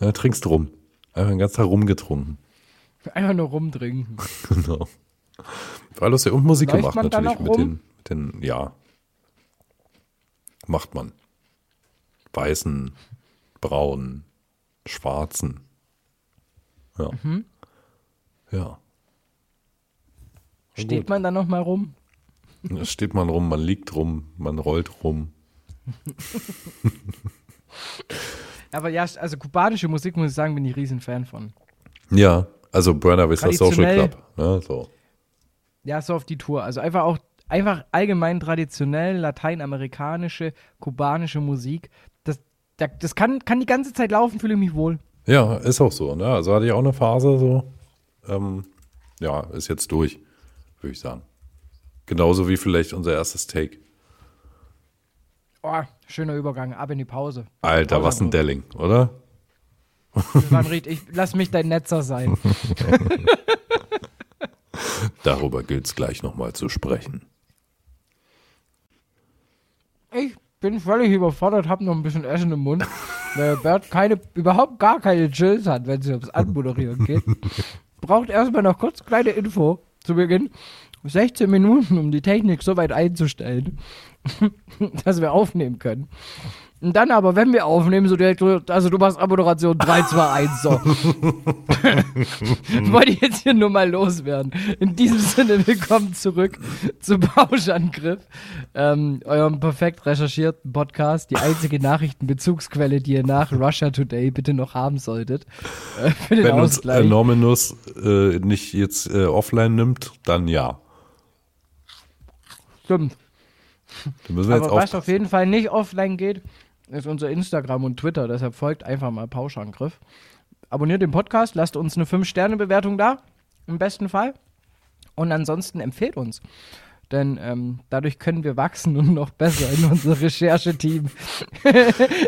Ja, trinkst rum. Einfach den ganzen Tag rumgetrunken. Einfach nur rumtrinken. Genau. War lustig. Und Musik Läuft gemacht natürlich mit den, mit den, ja. Macht man. Weißen, braunen, schwarzen. Ja. Mhm. Ja. Steht gut. man da noch mal rum? Da steht man rum, man liegt rum, man rollt rum. Aber ja, also kubanische Musik, muss ich sagen, bin ich riesen Fan von. Ja, also Burner Vista Social. Club. Ne, so. Ja, so auf die Tour. Also einfach auch einfach allgemein traditionell lateinamerikanische, kubanische Musik. Das, das, das kann, kann die ganze Zeit laufen, fühle ich mich wohl. Ja, ist auch so. Ne? Also hatte ich auch eine Phase so. Ähm, ja, ist jetzt durch, würde ich sagen. Genauso wie vielleicht unser erstes Take. Oh, schöner Übergang, ab in die Pause. Alter, was ein Delling, oder? Manfred, ich lass mich dein Netzer sein. Darüber gilt es gleich nochmal zu sprechen. Ich bin völlig überfordert, hab noch ein bisschen Essen im Mund, weil Bert keine, überhaupt gar keine Chills hat, wenn es ums Anmoderieren geht. Braucht erstmal noch kurz kleine Info zu Beginn. 16 Minuten, um die Technik so weit einzustellen, dass wir aufnehmen können. Und dann aber, wenn wir aufnehmen, so direkt, also du machst Abmoderation 3, 2, 1, so. Wollte ich jetzt hier nur mal loswerden. In diesem Sinne, willkommen zurück zu Pauschangriff, ähm, eurem perfekt recherchierten Podcast, die einzige Nachrichtenbezugsquelle, die ihr nach Russia Today bitte noch haben solltet. Äh, für den Wenn uns Ausgleich. äh, Norminus äh, nicht jetzt äh, offline nimmt, dann ja. Stimmt. Da müssen wir jetzt Aber was auf. auf jeden Fall nicht offline geht, ist unser Instagram und Twitter. Deshalb folgt einfach mal Pauschangriff. Abonniert den Podcast, lasst uns eine 5-Sterne-Bewertung da, im besten Fall. Und ansonsten empfehlt uns. Denn ähm, dadurch können wir wachsen und noch besser in unser Rechercheteam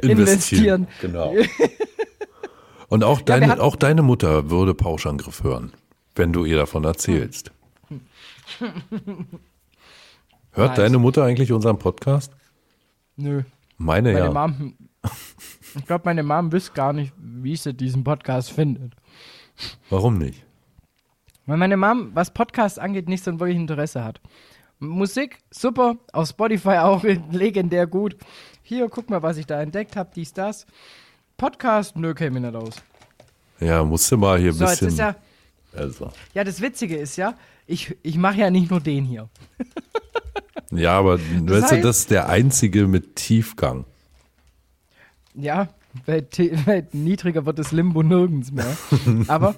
investieren. Genau. Und auch deine, wir hatten- auch deine Mutter würde Pauschangriff hören, wenn du ihr davon erzählst. Hört Nice. deine Mutter eigentlich unseren Podcast? Nö. Meine Meine ja. Mom, ich glaube, meine Mom wüsste gar nicht, wie sie diesen Podcast findet. Warum nicht? Weil meine Mom, was Podcasts angeht, nicht so ein wirklich Interesse hat. Musik, super, auf Spotify auch legendär gut. Hier, guck mal, was ich da entdeckt habe, dies, das. Podcast, nö, käme mir nicht aus. Ja, musste mal hier ein So, bisschen. ist ja, also. ja, das Witzige ist ja, ich, ich mache ja nicht nur den hier. Ja, aber weißt du, heißt- das ist der einzige mit Tiefgang. Ja, weil, weil niedriger wird das Limbo nirgends mehr. Aber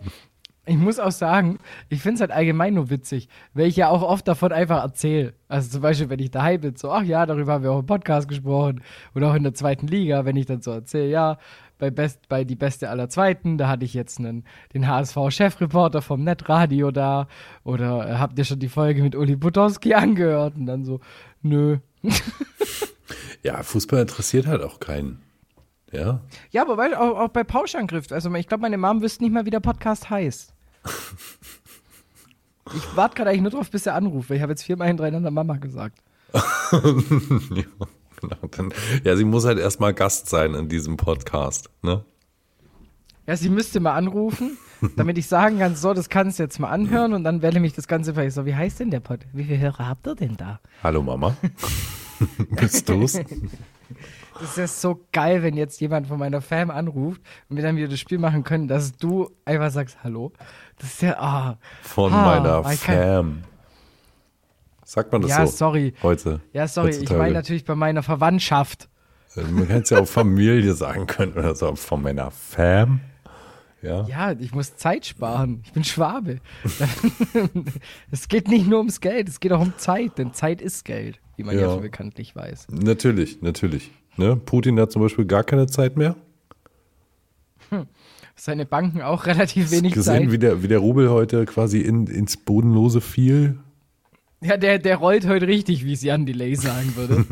ich muss auch sagen, ich finde es halt allgemein nur witzig, weil ich ja auch oft davon einfach erzähle. Also zum Beispiel, wenn ich daheim bin, so, ach ja, darüber haben wir auch im Podcast gesprochen. Oder auch in der zweiten Liga, wenn ich dann so erzähle, ja, bei, Best, bei Die Beste aller Zweiten, da hatte ich jetzt einen, den HSV-Chefreporter vom Netradio da. Oder äh, habt ihr schon die Folge mit Uli Budowski angehört? Und dann so, nö. Ja, Fußball interessiert halt auch keinen. Ja. Ja, aber weil, auch, auch bei Pauschangriff. Also ich glaube, meine Mom wüsste nicht mal, wie der Podcast heißt. Ich warte gerade eigentlich nur drauf, bis er anruft, weil ich habe jetzt viermal hintereinander Mama gesagt. ja, ja, sie muss halt erstmal Gast sein in diesem Podcast. Ne? Ja, sie müsste mal anrufen, damit ich sagen kann, so, das kannst du jetzt mal anhören und dann wähle mich das Ganze vielleicht so, wie heißt denn der Pod? Wie viele Hörer habt ihr denn da? Hallo Mama. Bist du's? Das ist ja so geil, wenn jetzt jemand von meiner Fam anruft und wir dann wieder das Spiel machen können, dass du einfach sagst, hallo. Das ist ja, ah. Von Ah, meiner Fam. Sagt man das Ja, so? sorry. Heute. Ja, sorry, ich heutzutage. meine natürlich bei meiner Verwandtschaft. Äh, Man kann es ja auch Familie sagen können oder so. Von meiner Fam. Ja. Ja, ich muss Zeit sparen. Ich bin Schwabe. es geht nicht nur ums Geld, es geht auch um Zeit, denn Zeit ist Geld, wie man ja, Ja. schon bekanntlich weiß. Natürlich, natürlich. Ne? Putin hat zum Beispiel gar keine Zeit mehr. Seine Banken auch relativ wenig Gesehen, Zeit. wie der, wie der Rubel heute quasi in, ins Bodenlose fiel. Ja, der, der rollt heute richtig, wie es Jan Delay sagen würde.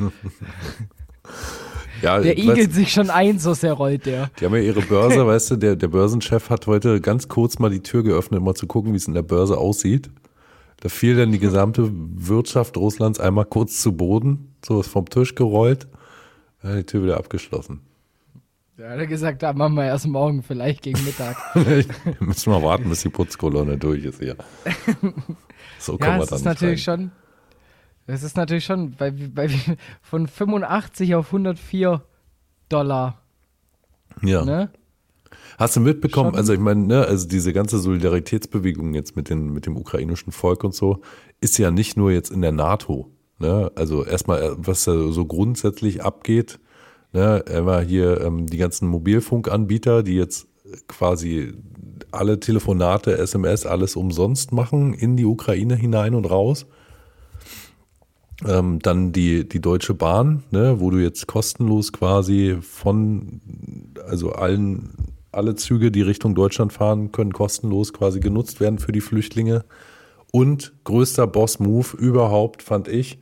Ja, Der igelt sich schon ein, so sehr rollt der. Die haben ja ihre Börse, weißt du, der, der Börsenchef hat heute ganz kurz mal die Tür geöffnet, um mal zu gucken, wie es in der Börse aussieht. Da fiel dann die gesamte Wirtschaft Russlands einmal kurz zu Boden, so ist vom Tisch gerollt, dann die Tür wieder abgeschlossen. Da hat er gesagt, da machen wir erst morgen, vielleicht gegen Mittag. Müssen wir warten, bis die Putzkolonne durch ist hier. So kommen ja, wir dann ist natürlich rein. schon, es ist natürlich schon bei, bei, von 85 auf 104 Dollar, Ja. ne? Hast du mitbekommen, Schon. also ich meine, ne, also diese ganze Solidaritätsbewegung jetzt mit, den, mit dem ukrainischen Volk und so, ist ja nicht nur jetzt in der NATO. Ne? Also erstmal, äh, was da so grundsätzlich abgeht, ne, immer hier ähm, die ganzen Mobilfunkanbieter, die jetzt quasi alle Telefonate, SMS, alles umsonst machen in die Ukraine hinein und raus. Ähm, dann die, die Deutsche Bahn, ne, wo du jetzt kostenlos quasi von, also allen, alle Züge, die Richtung Deutschland fahren, können kostenlos quasi genutzt werden für die Flüchtlinge. Und größter Boss-Move überhaupt, fand ich,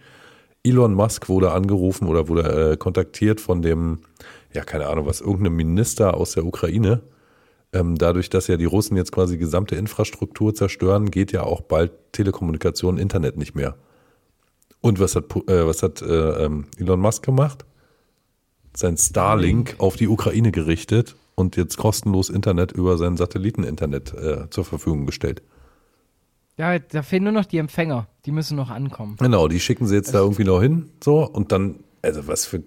Elon Musk wurde angerufen oder wurde äh, kontaktiert von dem, ja, keine Ahnung was, irgendeinem Minister aus der Ukraine. Ähm, dadurch, dass ja die Russen jetzt quasi gesamte Infrastruktur zerstören, geht ja auch bald Telekommunikation, Internet nicht mehr. Und was hat, äh, was hat äh, ähm, Elon Musk gemacht? Sein Starlink auf die Ukraine gerichtet und jetzt kostenlos Internet über sein Satelliteninternet äh, zur Verfügung gestellt. Ja, da fehlen nur noch die Empfänger. Die müssen noch ankommen. Genau, die schicken sie jetzt da irgendwie noch hin, so und dann, also was für,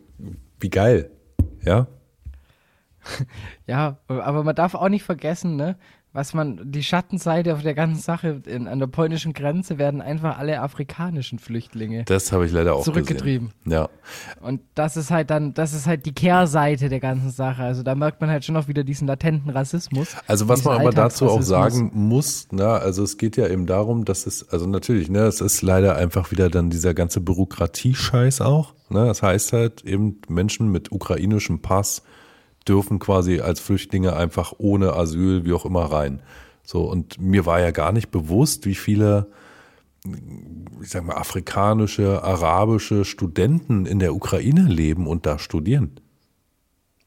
wie geil, ja? Ja, aber man darf auch nicht vergessen, ne? Was man, die Schattenseite auf der ganzen Sache, in, an der polnischen Grenze werden einfach alle afrikanischen Flüchtlinge Das habe ich leider auch zurückgetrieben. Gesehen. Ja, Und das ist halt dann, das ist halt die Kehrseite der ganzen Sache. Also da merkt man halt schon noch wieder diesen latenten Rassismus. Also was man aber dazu auch sagen muss, na, also es geht ja eben darum, dass es, also natürlich, ne, es ist leider einfach wieder dann dieser ganze Bürokratie-Scheiß auch. Ne, das heißt halt eben Menschen mit ukrainischem Pass dürfen quasi als Flüchtlinge einfach ohne Asyl, wie auch immer, rein. So, und mir war ja gar nicht bewusst, wie viele, ich sag mal, afrikanische, arabische Studenten in der Ukraine leben und da studieren.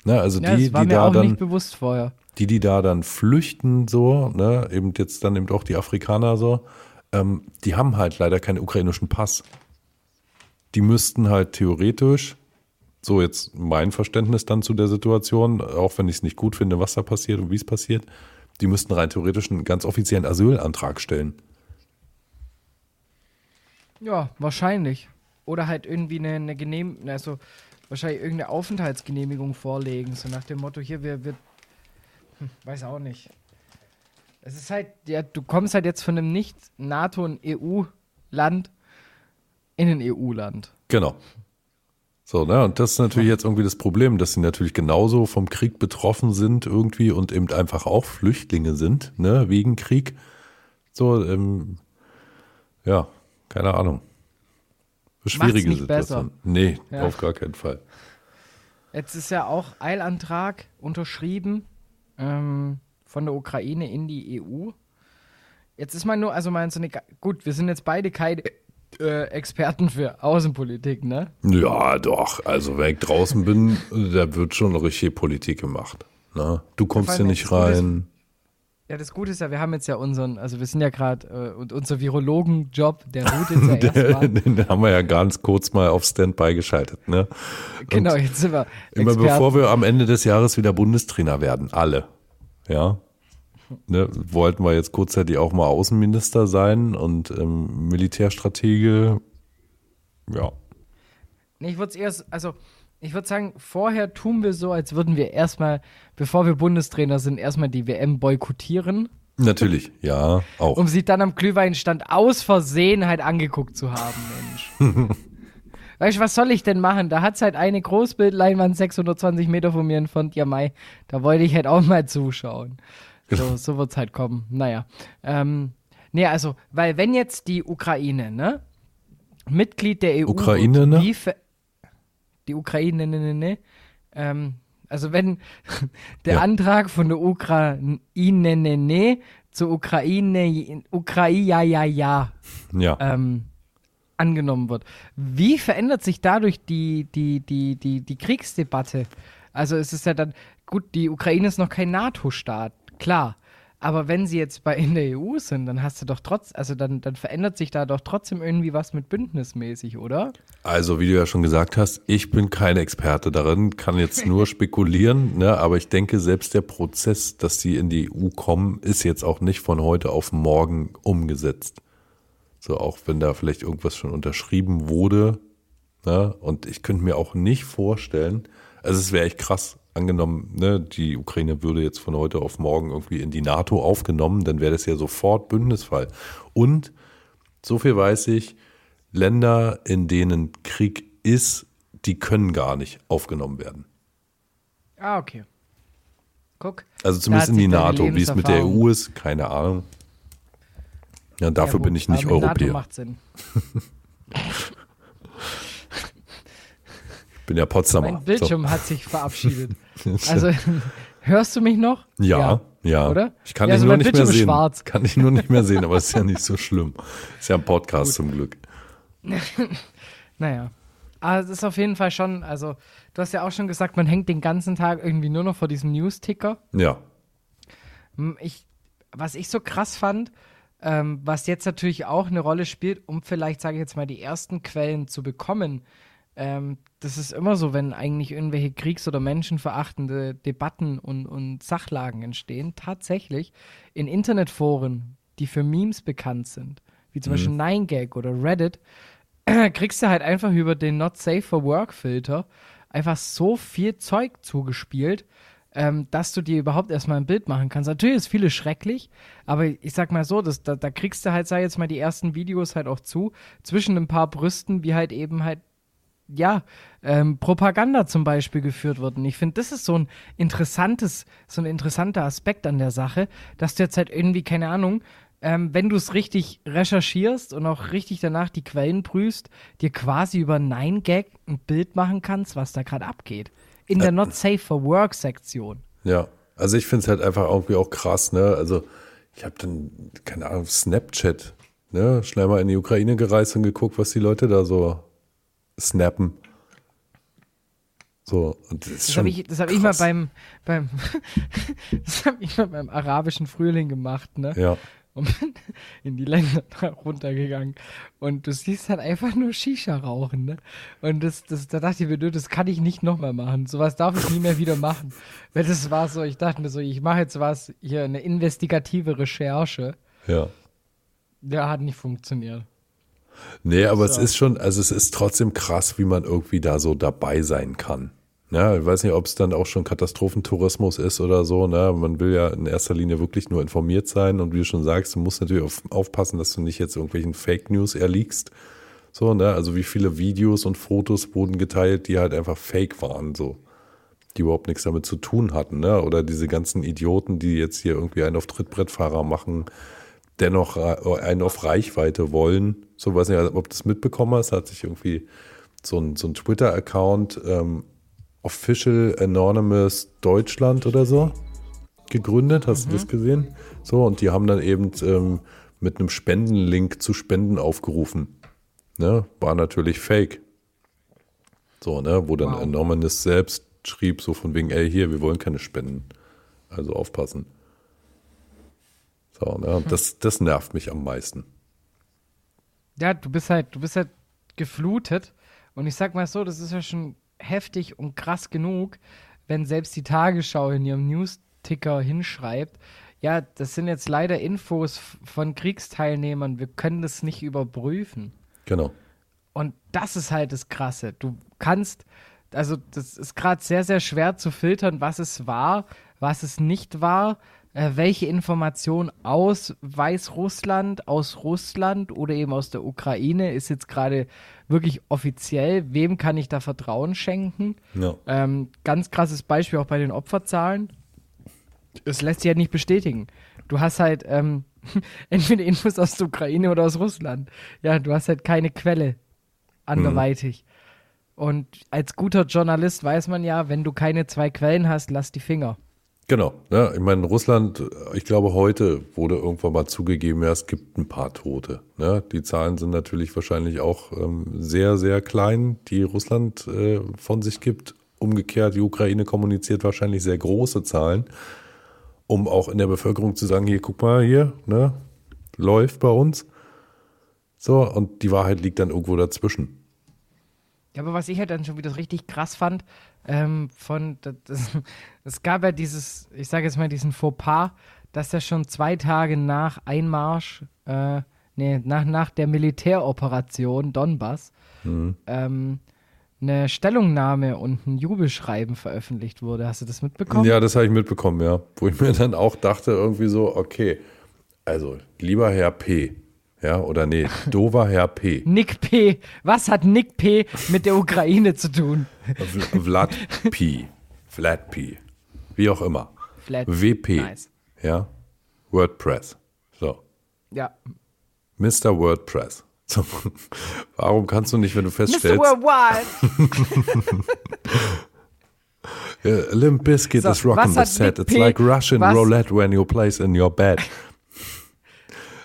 Ne, also Ja, die, die mir da auch dann nicht bewusst vorher. die, die da dann flüchten, so, ne, eben jetzt dann eben auch die Afrikaner so, ähm, die haben halt leider keinen ukrainischen Pass. Die müssten halt theoretisch, so jetzt mein Verständnis dann zu der Situation, auch wenn ich es nicht gut finde, was da passiert und wie es passiert, die müssten rein theoretisch einen ganz offiziellen Asylantrag stellen. Ja, wahrscheinlich. Oder halt irgendwie eine, eine Genehmigung, also wahrscheinlich irgendeine Aufenthaltsgenehmigung vorlegen, so nach dem Motto, hier, wir, wir hm, weiß auch nicht. Es ist halt, ja, du kommst halt jetzt von einem nicht-NATO- und EU-Land in ein EU-Land. Genau. So, ne, und das ist natürlich jetzt irgendwie das Problem, dass sie natürlich genauso vom Krieg betroffen sind irgendwie und eben einfach auch Flüchtlinge sind, ne, wegen Krieg. So, ähm, ja, keine Ahnung. Schwierige nicht Situation. Nee, Ja. auf gar keinen Fall. Jetzt ist ja auch Eilantrag unterschrieben ähm, von der Ukraine in die EU. Jetzt ist man nur, also so eine, ga- gut, wir sind jetzt beide keine äh, Experten für Außenpolitik, ne? Ja, doch. Also, wenn ich draußen bin, da wird schon richtig Politik gemacht. Ne? Du kommst hier nicht rein. Ja, das Gute ist ja, wir haben jetzt ja unseren, also wir sind ja gerade, äh, und unser Virologen-Job, der ruht jetzt ja erstmal. Den haben wir ja ganz kurz mal auf Standby geschaltet. Ne? Genau, jetzt sind wir Immer Experten. bevor wir am Ende des Jahres wieder Bundestrainer werden, alle. Ja. Ne, wollten wir jetzt kurzzeitig auch mal Außenminister sein und ähm, Militärstratege. Ja. Ich würde es erst, also ich würde sagen, vorher tun wir so, als würden wir erstmal, bevor wir Bundestrainer sind, erstmal die WM boykottieren, Natürlich, ja, auch. um sie dann am Glühweinstand aus Versehen halt angeguckt zu haben, Mensch. weißt du, was soll ich denn machen? Da hat's halt eine Großbildleinwand 620 Meter von mir entfernt, ja Mai, da wollte ich halt auch mal zuschauen. So, so wird's halt kommen. Naja. Ähm, nee, also, weil wenn jetzt die Ukraine, ne? Mitglied der EU Ukraine, wird, ne? die Ukraine, ne, ne, ne. Ähm, also wenn der Ja. Antrag von der Ukraine, ne, ne, ne, zur Ukraine, Ukraine, ja, ja, ja, Ja. ähm, angenommen wird. Wie verändert sich dadurch die, die, die, die, die Kriegsdebatte? Also es ist ja dann, gut, die Ukraine ist noch kein NATO-Staat, klar. Aber wenn sie jetzt bei in der EU sind, dann hast du doch trotz, also dann, dann verändert sich da doch trotzdem irgendwie was mit bündnismäßig, oder? Also, wie du ja schon gesagt hast, ich bin kein Experte darin, kann jetzt nur spekulieren, ne, aber ich denke, selbst der Prozess, dass die in die EU kommen, ist jetzt auch nicht von heute auf morgen umgesetzt. So, auch wenn da vielleicht irgendwas schon unterschrieben wurde. Ne, und ich könnte mir auch nicht vorstellen, also es wäre echt krass, angenommen, ne, die Ukraine würde jetzt von heute auf morgen irgendwie in die NATO aufgenommen, dann wäre das ja sofort Bündnisfall. Und so viel weiß ich, Länder, in denen Krieg ist, die können gar nicht aufgenommen werden. Ah, okay. Guck. Also zumindest in die NATO, wie es mit der EU ist, keine Ahnung. Ja, dafür Ja, bin ich nicht mit NATO Europäer. macht Sinn. bin ja Potsdamer. Mein Bildschirm hat sich verabschiedet. Also, hörst du mich noch? So. Ja, ja. Oder? Ich kann Ja, dich also nur nicht mehr Bildschirm ist sehen. schwarz. Kann ich nur nicht mehr sehen, aber ist ja nicht so schlimm. Ist ja ein Podcast zum Glück. Naja. Aber es ist auf jeden Fall schon, also, du hast ja auch schon gesagt, man hängt den ganzen Tag irgendwie nur noch vor diesem News-Ticker. Ja. Hm, Ich, was ich so krass fand, ähm, was jetzt natürlich auch eine Rolle spielt, um vielleicht, sage ich jetzt mal, die ersten Quellen zu bekommen. Ähm, das ist immer so, wenn eigentlich irgendwelche kriegs- oder menschenverachtende Debatten und, und Sachlagen entstehen, tatsächlich in Internetforen, die für Memes bekannt sind, wie zum Beispiel 9gag oder Reddit, kriegst du halt einfach über den Not Safe for Work Filter einfach so viel Zeug zugespielt, ähm, dass du dir überhaupt erstmal ein Bild machen kannst. Natürlich ist vieles schrecklich, aber ich sag mal so, das, da, da kriegst du halt, sag jetzt mal, die ersten Videos halt auch zu, zwischen ein paar Brüsten, wie halt eben halt, ja, ähm, Propaganda zum Beispiel geführt wird. Und ich finde, das ist so ein interessantes, so ein interessanter Aspekt an der Sache, dass du jetzt halt irgendwie, keine Ahnung, ähm, wenn du es richtig recherchierst und auch richtig danach die Quellen prüfst, dir quasi über 9gag ein Bild machen kannst, was da gerade abgeht. In der Not Safe for Work Sektion. Ja, also ich finde es halt einfach irgendwie auch krass, ne? Also ich habe dann, keine Ahnung, Snapchat, ne? Schnell mal in die Ukraine gereist und geguckt, was die Leute da so snappen. So, und das ist Das schon habe ich, das hab ich mal beim, beim das hab ich mal beim arabischen Frühling gemacht, ne? Ja, und bin in die Länder runtergegangen. Und du siehst halt einfach nur Shisha rauchen, ne? Und das, das, da dachte ich mir, du, das kann ich nicht nochmal machen. Sowas darf ich nie mehr wieder machen. Weil das war so, ich dachte mir so, ich mache jetzt was, hier eine investigative Recherche. ja. Der hat nicht funktioniert. Nee, aber es So. ist schon, also es ist trotzdem krass, wie man irgendwie da so dabei sein kann. Ja, ich weiß nicht, ob es dann auch schon Katastrophentourismus ist oder so. Ne? Man will ja in erster Linie wirklich nur informiert sein und wie du schon sagst, du musst natürlich auf, aufpassen, dass du nicht jetzt irgendwelchen Fake News erliegst. So, ne? Also wie viele Videos und Fotos wurden geteilt, die halt einfach fake waren, so. Die überhaupt nichts damit zu tun hatten, ne? Oder diese ganzen Idioten, die jetzt hier irgendwie einen auf Trittbrettfahrer machen, dennoch einen auf Reichweite wollen. So weiß nicht, ob du das mitbekommen hast, hat sich irgendwie so ein, so ein Twitter-Account ähm, Official Anonymous Deutschland oder so gegründet. Hast du das gesehen? So, und die haben dann eben ähm, mit einem Spendenlink zu Spenden aufgerufen. Ne? War natürlich fake. So, ne, wo dann Wow. Anonymous selbst schrieb, so von wegen, ey, hier, wir wollen keine Spenden. Also aufpassen. So, ne, und das, das nervt mich am meisten. Ja, du bist halt, du bist halt geflutet. Und ich sag mal so, das ist ja schon heftig und krass genug, wenn selbst die Tagesschau in ihrem News-Ticker hinschreibt, ja, das sind jetzt leider Infos von Kriegsteilnehmern, wir können das nicht überprüfen. Genau. Und das ist halt das Krasse. Du kannst, also das ist gerade sehr, sehr schwer zu filtern, was es war, was es nicht war, äh, welche Information aus Weißrussland, aus Russland oder eben aus der Ukraine ist jetzt gerade wirklich offiziell. Wem kann ich da Vertrauen schenken? Ja. Ähm, ganz krasses Beispiel auch bei den Opferzahlen. Es lässt sich halt nicht bestätigen. Du hast halt ähm, entweder Infos aus der Ukraine oder aus Russland. Ja, du hast halt keine Quelle anderweitig. Und als guter Journalist weiß man ja, wenn du keine zwei Quellen hast, lass die Finger. Genau. Ja, ich meine, Russland, ich glaube, heute wurde irgendwann mal zugegeben, ja, es gibt ein paar Tote. Ne? Die Zahlen sind natürlich wahrscheinlich auch ähm, sehr, sehr klein, die Russland äh, von sich gibt. Umgekehrt, die Ukraine kommuniziert wahrscheinlich sehr große Zahlen, um auch in der Bevölkerung zu sagen, hier, guck mal hier, ne? läuft bei uns. So, und die Wahrheit liegt dann irgendwo dazwischen. Ja, aber was ich halt dann schon wieder richtig krass fand, ähm, von, das, das, es gab ja dieses, ich sage jetzt mal diesen Fauxpas, dass er schon zwei Tage nach Einmarsch, äh, nee, nach, nach der Militäroperation Donbass, ähm, eine Stellungnahme und ein Jubelschreiben veröffentlicht wurde. Hast du das mitbekommen? Ja, das habe ich mitbekommen, ja. Wo ich mir dann auch dachte, irgendwie so, okay, also lieber Herr P. Ja, oder nee, dover Herr P. Nick P. Was hat Nick P. mit der Ukraine zu tun? V- Vlad P. Vlad P. Wie auch immer. Flat. WP. Nice. Ja. WordPress. So. Ja, Mr. WordPress. So, warum kannst du nicht, wenn du Mr. feststellst, Worldwide! uh, Limp Bizkit So, is rocking the set. Nick It's P- like Russian was- roulette when you place in your bed.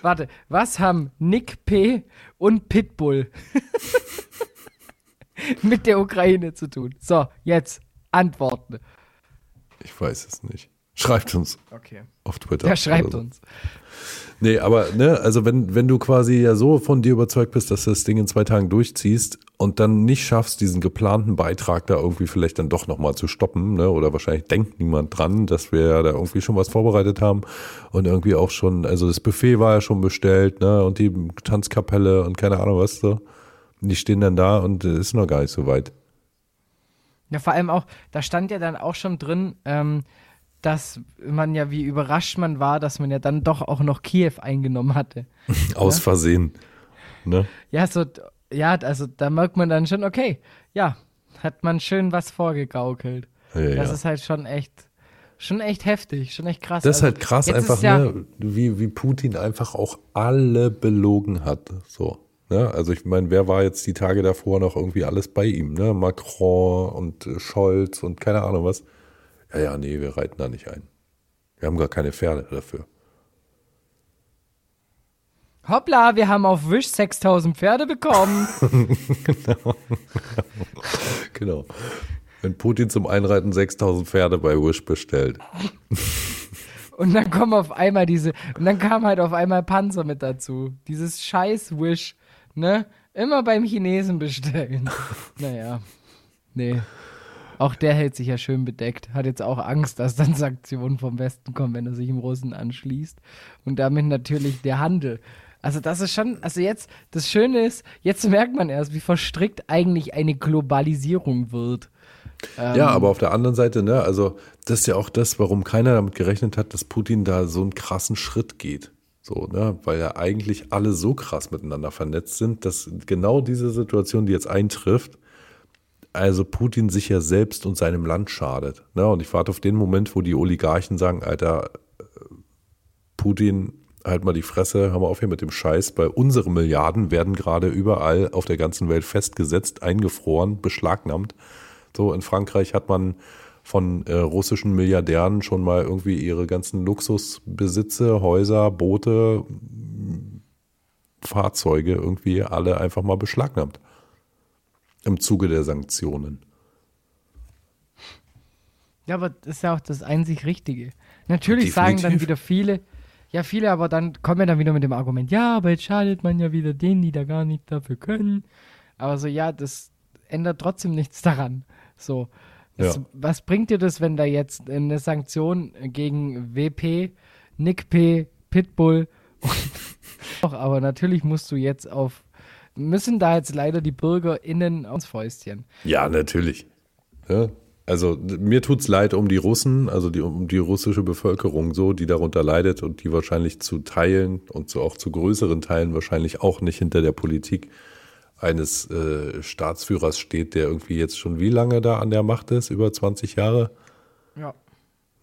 Warte, was haben Nick P. und Pitbull mit der Ukraine zu tun? So, jetzt antworten. Ich weiß es nicht. Schreibt uns Okay. auf Twitter. Wer schreibt so. uns? Nee, aber ne, also wenn, wenn du quasi ja so von dir überzeugt bist, dass du das Ding in zwei Tagen durchziehst und dann nicht schaffst, diesen geplanten Beitrag da irgendwie vielleicht dann doch nochmal zu stoppen, ne? Oder wahrscheinlich denkt niemand dran, dass wir ja da irgendwie schon was vorbereitet haben und irgendwie auch schon, also das Buffet war ja schon bestellt, ne? Und die Tanzkapelle und keine Ahnung was so. Die stehen dann da und es ist noch gar nicht so weit. Ja, vor allem auch, da stand ja dann auch schon drin, ähm, dass man ja, wie überrascht man war, dass man ja dann doch auch noch Kiew eingenommen hatte. Aus Versehen. Ne? Ja, so, ja, also da merkt man dann schon, okay, ja, hat man schön was vorgegaukelt. Ja, das ja. ist halt schon echt, schon echt heftig, schon echt krass. Das ist Also, halt krass einfach, ja, ne, wie, wie Putin einfach auch alle belogen hat. So. Ne? Also ich meine, wer war jetzt die Tage davor noch irgendwie alles bei ihm? Ne? Macron und äh, Scholz und keine Ahnung was. Ja, ja, nee, wir reiten da nicht ein. Wir haben gar keine Pferde dafür. Hoppla, wir haben auf Wish 6000 Pferde bekommen. Genau. Wenn Putin zum Einreiten 6000 Pferde bei Wish bestellt. Und dann kommen auf einmal diese, und dann kam halt auf einmal Panzer mit dazu. Dieses scheiß Wish, ne? Immer beim Chinesen bestellen. naja, nee. Auch der hält sich ja schön bedeckt. Hat jetzt auch Angst, dass dann Sanktionen vom Westen kommen, wenn er sich im Russen anschließt. Und damit natürlich der Handel. Also das ist schon, also jetzt, das Schöne ist, jetzt merkt man erst, wie verstrickt eigentlich eine Globalisierung wird. Ähm, Ja, aber auf der anderen Seite, ne, also das ist ja auch das, warum keiner damit gerechnet hat, dass Putin da so einen krassen Schritt geht. So, ne, weil ja eigentlich alle so krass miteinander vernetzt sind, dass genau diese Situation, die jetzt eintrifft, also Putin sich ja selbst und seinem Land schadet. Ne? Und ich warte auf den Moment, wo die Oligarchen sagen, Alter, äh, Putin, halt mal die Fresse, hör mal auf hier mit dem Scheiß, weil unsere Milliarden werden gerade überall auf der ganzen Welt festgesetzt, eingefroren, beschlagnahmt. So, in Frankreich hat man von äh, russischen Milliardären schon mal irgendwie ihre ganzen Luxusbesitze, Häuser, Boote, Fahrzeuge irgendwie alle einfach mal beschlagnahmt. Im Zuge der Sanktionen. Ja, aber das ist ja auch das einzig Richtige. Natürlich sagen dann Definitiv. wieder viele, ja, viele, aber dann kommen ja dann wieder mit dem Argument, ja, aber jetzt schadet man ja wieder denen, die da gar nicht dafür können. Aber so, ja, das ändert trotzdem nichts daran. So. Es, Ja. Was bringt dir das, wenn da jetzt eine Sanktion gegen WP, Nick P, Pitbull und Doch, aber natürlich musst du jetzt auf, müssen da jetzt leider die BürgerInnen aufs Fäustchen. Ja, natürlich. Ja, also mir tut's leid um die Russen, also die, um die russische Bevölkerung so, die darunter leidet und die wahrscheinlich zu Teilen und so auch zu größeren Teilen wahrscheinlich auch nicht hinter der Politik eines äh, Staatsführers steht, der irgendwie jetzt schon wie lange da an der Macht ist? Über 20 Jahre? Ja.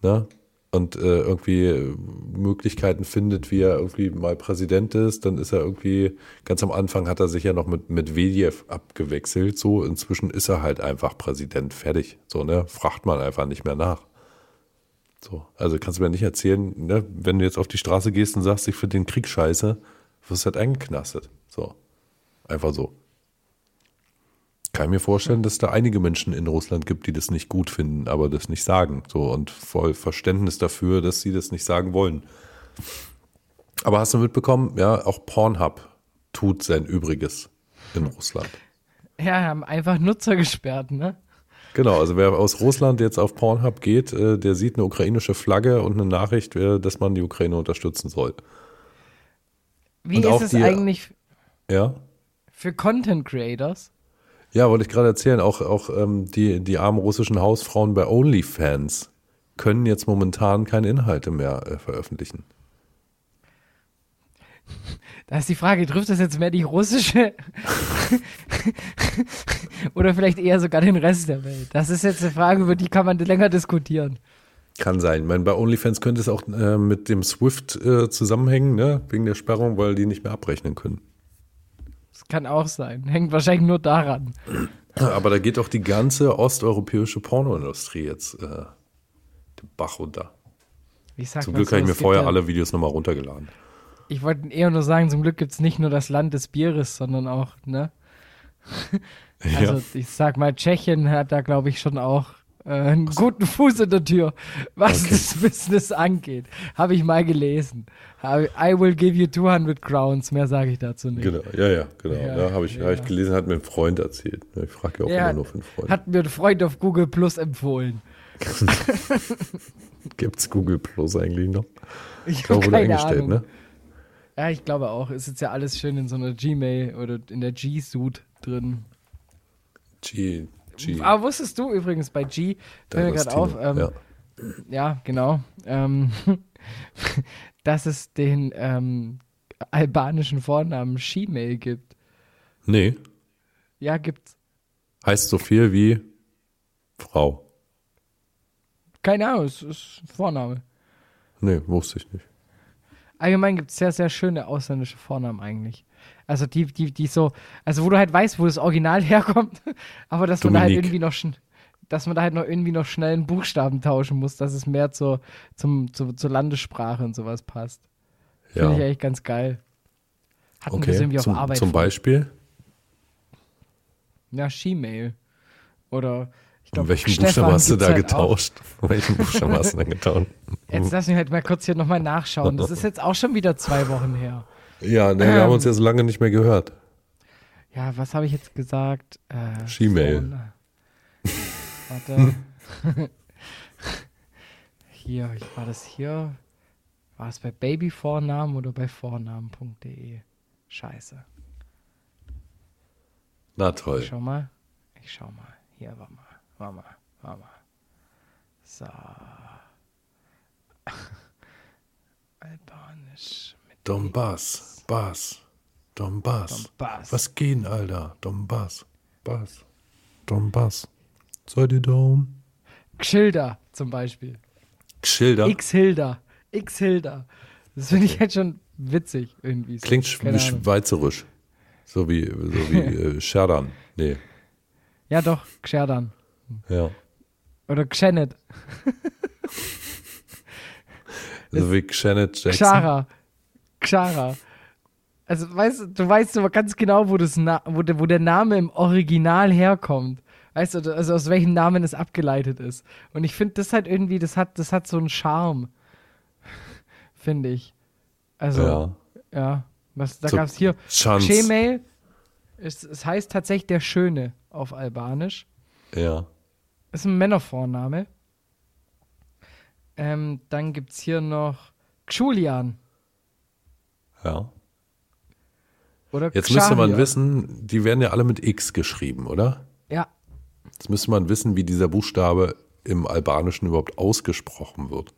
ne? Und äh, irgendwie Möglichkeiten findet, wie er irgendwie mal Präsident ist, dann ist er irgendwie, ganz am Anfang hat er sich ja noch mit Medvedev abgewechselt, so, inzwischen ist er halt einfach Präsident, fertig, so, ne, fragt man einfach nicht mehr nach. So, also kannst du mir nicht erzählen, ne, wenn du jetzt auf die Straße gehst und sagst, ich finde den Krieg scheiße, wirst du halt eingeknastet, so, einfach so. Kann mir vorstellen, dass da einige Menschen in Russland gibt, die das nicht gut finden, aber das nicht sagen. So und voll Verständnis dafür, dass sie das nicht sagen wollen. Aber hast du mitbekommen, ja, auch Pornhub tut sein Übriges in Russland. Ja, haben einfach Nutzer gesperrt, ne? Genau, also wer aus Russland jetzt auf Pornhub geht, äh, der sieht eine ukrainische Flagge und eine Nachricht, äh, dass man die Ukraine unterstützen soll. Wie Und ist es die- eigentlich Ja? für Content Creators? Ja, wollte ich gerade erzählen, auch, auch ähm, die, die armen russischen Hausfrauen bei OnlyFans können jetzt momentan keine Inhalte mehr äh, veröffentlichen. Da ist die Frage, trifft das jetzt mehr die russische oder vielleicht eher sogar den Rest der Welt? Das ist jetzt eine Frage, über die kann man länger diskutieren. Kann sein. Ich meine, bei OnlyFans könnte es auch äh, mit dem Swift äh, zusammenhängen, ne? wegen der Sperrung, weil die nicht mehr abrechnen können. Kann auch sein. Hängt wahrscheinlich nur daran. Aber da geht doch die ganze osteuropäische Pornoindustrie jetzt äh, den Bach runter. Zum Glück so, habe ich mir vorher ja- alle Videos nochmal runtergeladen. Ich wollte eher nur sagen, zum Glück gibt es nicht nur das Land des Bieres, sondern auch, ne? Also ja. ich sag mal, Tschechien hat da, glaube ich, schon auch äh, einen guten Fuß in der Tür, was Okay. das Business angeht. Habe ich mal gelesen. I will give you 200 crowns. Mehr sage ich dazu nicht. Genau, ja, ja, genau. Ja, da habe ich, ja. hab ich gelesen, hat mir ein Freund erzählt. Ich frage ja auch Ja, immer nur für einen Freund. Hat mir ein Freund auf Google Plus empfohlen. Gibt es Google Plus eigentlich noch? Ich glaube, wurde eingestellt, Ahnung. ne? Ja, ich glaube auch. Ist jetzt ja alles schön in so einer Gmail oder in der G-Suite drin. G, G. Aber wusstest du übrigens bei G, fällt mir gerade auf, ähm, ja. ja, genau, ähm, dass es den ähm, albanischen Vornamen Shemale gibt. Nee, Ja, gibt's. heißt so viel wie Frau. Keine Ahnung, es ist Vorname. Nee, wusste ich nicht. Allgemein gibt es sehr, sehr schöne ausländische Vornamen eigentlich. Also die, die, die so, also wo du halt weißt, wo das Original herkommt, aber dass man da halt irgendwie noch dass man da halt noch irgendwie noch schnell einen Buchstaben tauschen muss, dass es mehr zur, zum, zu, zur Landessprache und sowas passt. Finde Ja, ich eigentlich ganz geil. Hatten wir das okay. irgendwie auf Zum, Arbeit. zum. Beispiel? Ja, Shemale. Oder ich glaube, welchen Buchstaben hast du da getauscht? Welchen Buchstaben hast du da getauscht? Jetzt lass mich halt mal kurz hier nochmal nachschauen. Das ist jetzt auch schon wieder zwei Wochen her. Ja, nee, wir haben uns jetzt lange nicht mehr gehört. Ja, was habe ich jetzt gesagt? Äh, Shemale. Vorna- Warte. hier, ich- war das hier? War es bei Babyvornamen oder bei vornamen.de? Scheiße. Na Ich toll. schau mal. Ich schau mal. Hier, warte mal. Warte mal. Warte mal. So. Albanisch Donbass, Bass, Donbass. Bass. Was gehen, Alter? Donbass, Bass, Donbass. Seid ihr down? Xilda zum Beispiel. Schilder. X-Hilda. X-Hilda. Das finde ich halt schon witzig irgendwie. So. Klingt Keine wie Ahnung. schweizerisch. So wie, so wie äh, Scherdan. Nee, Ja, doch, Xerdan. ja. Oder Xenet. So wie Janet Jackson. Xara. Xara. Also, weißt du, weißt aber ganz genau, wo, das Na wo, der, wo der Name im Original herkommt. Weißt du, also aus welchem Namen es abgeleitet ist. Und ich finde, das halt irgendwie, das hat, das hat so einen Charme. finde ich. Also, ja. Ja. Was, da So gab es hier. Shemale. Es, es heißt tatsächlich der Schöne auf Albanisch. Ja. Ist ein Männervorname. Ähm, dann gibt es hier noch Xulian. Ja. Oder Jetzt müsste man Xavier. wissen, die werden ja alle mit X geschrieben, oder? Ja, Jetzt müsste man wissen, wie dieser Buchstabe im Albanischen überhaupt ausgesprochen wird.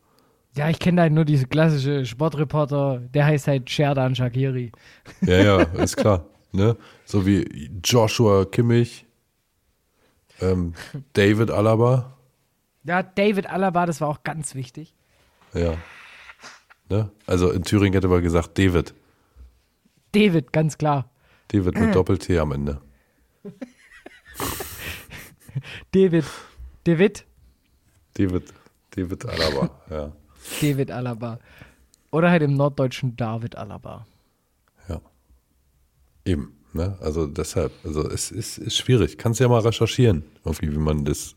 ja, ich kenne halt nur diese klassische Sportreporter, der heißt halt Sherdan Shakiri. Ja, ja, ist klar. Ne? So wie Joshua Kimmich, ähm, David Alaba. Ja, David Alaba, das war auch ganz wichtig. Ja. Ne? Also in Thüringen hätte man gesagt David. David, ganz klar. David mit Doppel-T am Ende. David, David, David, David Alaba, ja. David Alaba. Oder halt im Norddeutschen David Alaba. Ja. Eben. Ne? Also deshalb, also es ist, ist schwierig. Kannst ja mal recherchieren, irgendwie, wie man das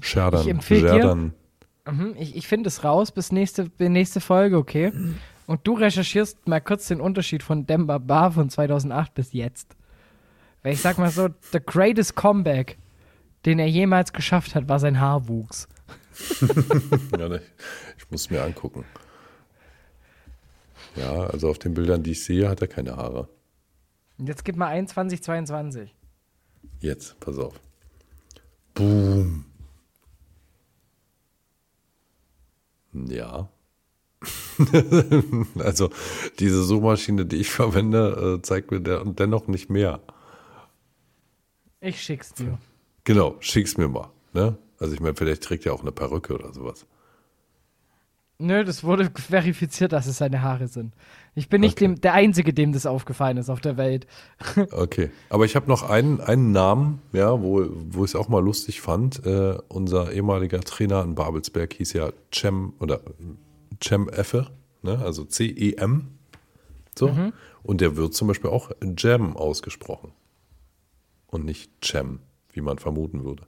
Scherdern, Ich empfehle dir- ich ich finde es raus bis nächste, bis nächste Folge, okay? Und du recherchierst mal kurz den Unterschied von Demba Bar von 2008 bis jetzt. Weil ich sag mal so, the greatest comeback, den er jemals geschafft hat, war sein Haarwuchs. Ja, ne, ich muss es mir angucken. Ja, also auf den Bildern, die ich sehe, hat er keine Haare. Und jetzt gib mal ein 2022. Jetzt, pass auf. Boom. Ja. also diese Suchmaschine, die ich verwende, äh, zeigt mir dennoch nicht mehr. Ich schick's dir. Genau, schick's mir mal. Ne? Also ich meine, vielleicht trägt er auch eine Perücke oder sowas. Nö, das wurde verifiziert, dass es seine Haare sind. Ich bin nicht Okay. dem, der Einzige, dem das aufgefallen ist auf der Welt. Okay. Aber ich habe noch einen, einen Namen, ja, wo, wo ich es auch mal lustig fand. Äh, unser ehemaliger Trainer in Babelsberg hieß ja Cem oder Cem Effe, ne? also C-E-M. So. Und der wird zum Beispiel auch Jam ausgesprochen. Und nicht Cem, wie man vermuten würde.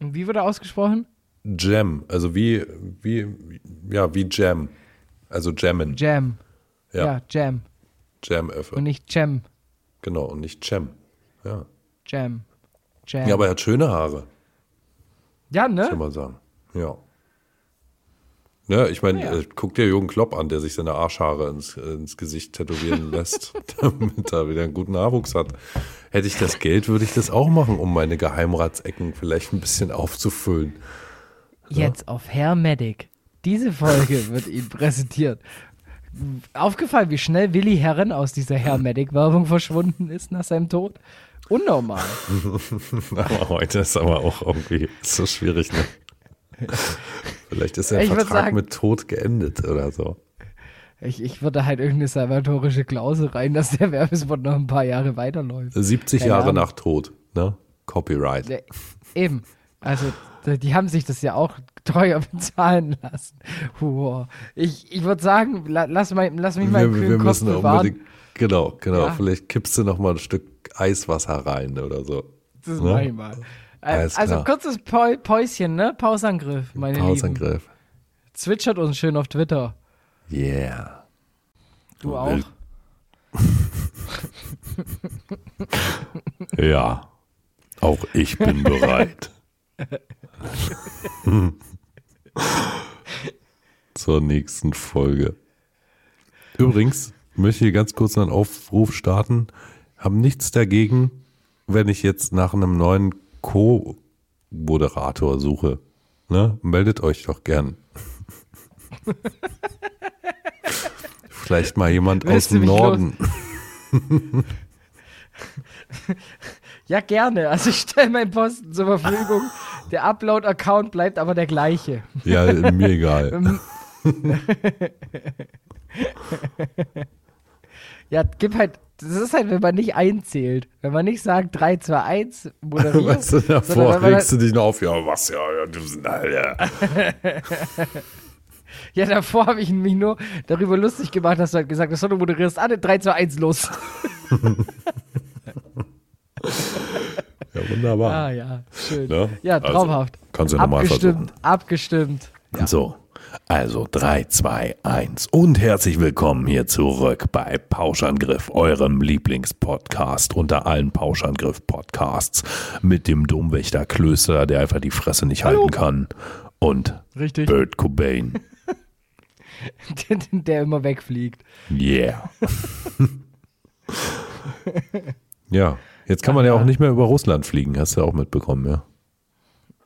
Und wie wird er ausgesprochen? Jam, also wie, wie, ja, wie Jam. Also Jammen. Jam. Ja, Ja, Jam. Jam Effe. Und nicht Jam. Genau, und nicht Cem. Ja. Jam. Jam. ja, aber er hat schöne Haare. ja, kann ne? man sagen. Ja. Ja, ich meine, Ja. äh, guck dir Jürgen Klopp an, der sich seine Arschhaare ins, ins Gesicht tätowieren lässt, damit er wieder einen guten Nachwuchs hat. Hätte ich das Geld, würde ich das auch machen, um meine Geheimratsecken vielleicht ein bisschen aufzufüllen. Jetzt auf Herr Medic. Diese Folge wird Ihnen präsentiert. Aufgefallen, wie schnell Willi Herren aus dieser Herr Medic-Werbung verschwunden ist nach seinem Tod? Unnormal. Aber heute ist aber auch irgendwie so schwierig, ne? Vielleicht ist der Ich Vertrag sagen- mit Tod geendet oder so. Ich, ich würde halt irgendeine salvatorische Klausel rein, dass der Werbespot noch ein paar Jahre weiterläuft. 70 Keine Jahre Ahnung. nach Tod, ne? Copyright. Eben. Also, die haben sich das ja auch teuer bezahlen lassen. Wow. Ich, ich würde sagen, la, lass, mal, lass mich mal wir, wir müssen unbedingt, genau, genau. Ja. Vielleicht kippst du noch mal ein Stück Eiswasser rein oder so. Das Ne? mach ich mal. Äh, Alles Also klar. kurzes Päuschen, ne? Pausangriff, meine Lieben. Pausangriff. Zwitschert uns schön auf Twitter. Yeah. Du auch? Ja, auch ich bin bereit. Zur nächsten Folge. Übrigens möchte ich ganz kurz einen Aufruf starten. Haben nichts dagegen, wenn ich jetzt nach einem neuen Co-Moderator suche. Ne? Meldet euch doch gern. Vielleicht mal jemand aus Willst du dem Norden. Ja, gerne. Also ich stelle meinen Posten zur Verfügung. Der Upload-Account bleibt aber der gleiche. Ja, mir egal. Ähm, ja, gib halt. Das ist halt, wenn man nicht einzählt. Wenn man nicht sagt 3, 2, 1, moderiert. Weißt du, davor regst du dich noch auf, ja, was, ja, ja, du bist, Alter. Ja, davor habe ich mich nur darüber lustig gemacht, dass du halt gesagt hast, so, du moderierst alle 3, 2, 1, los. Ja, wunderbar. Ah ja, schön. Ne? Ja, Also, traumhaft. kannst du ja nochmal abgestimmt, abgestimmt. So, also 3, 2, 1 und herzlich willkommen hier zurück bei Pauschangriff, eurem Lieblingspodcast unter allen Pauschangriff-Podcasts mit dem Domwächter Klöster, der einfach die Fresse nicht halten kann und Richtig. Bert Cobain. Der, der immer wegfliegt. Yeah. Ja, jetzt kann man ja auch nicht mehr über Russland fliegen, hast du ja auch mitbekommen, ja.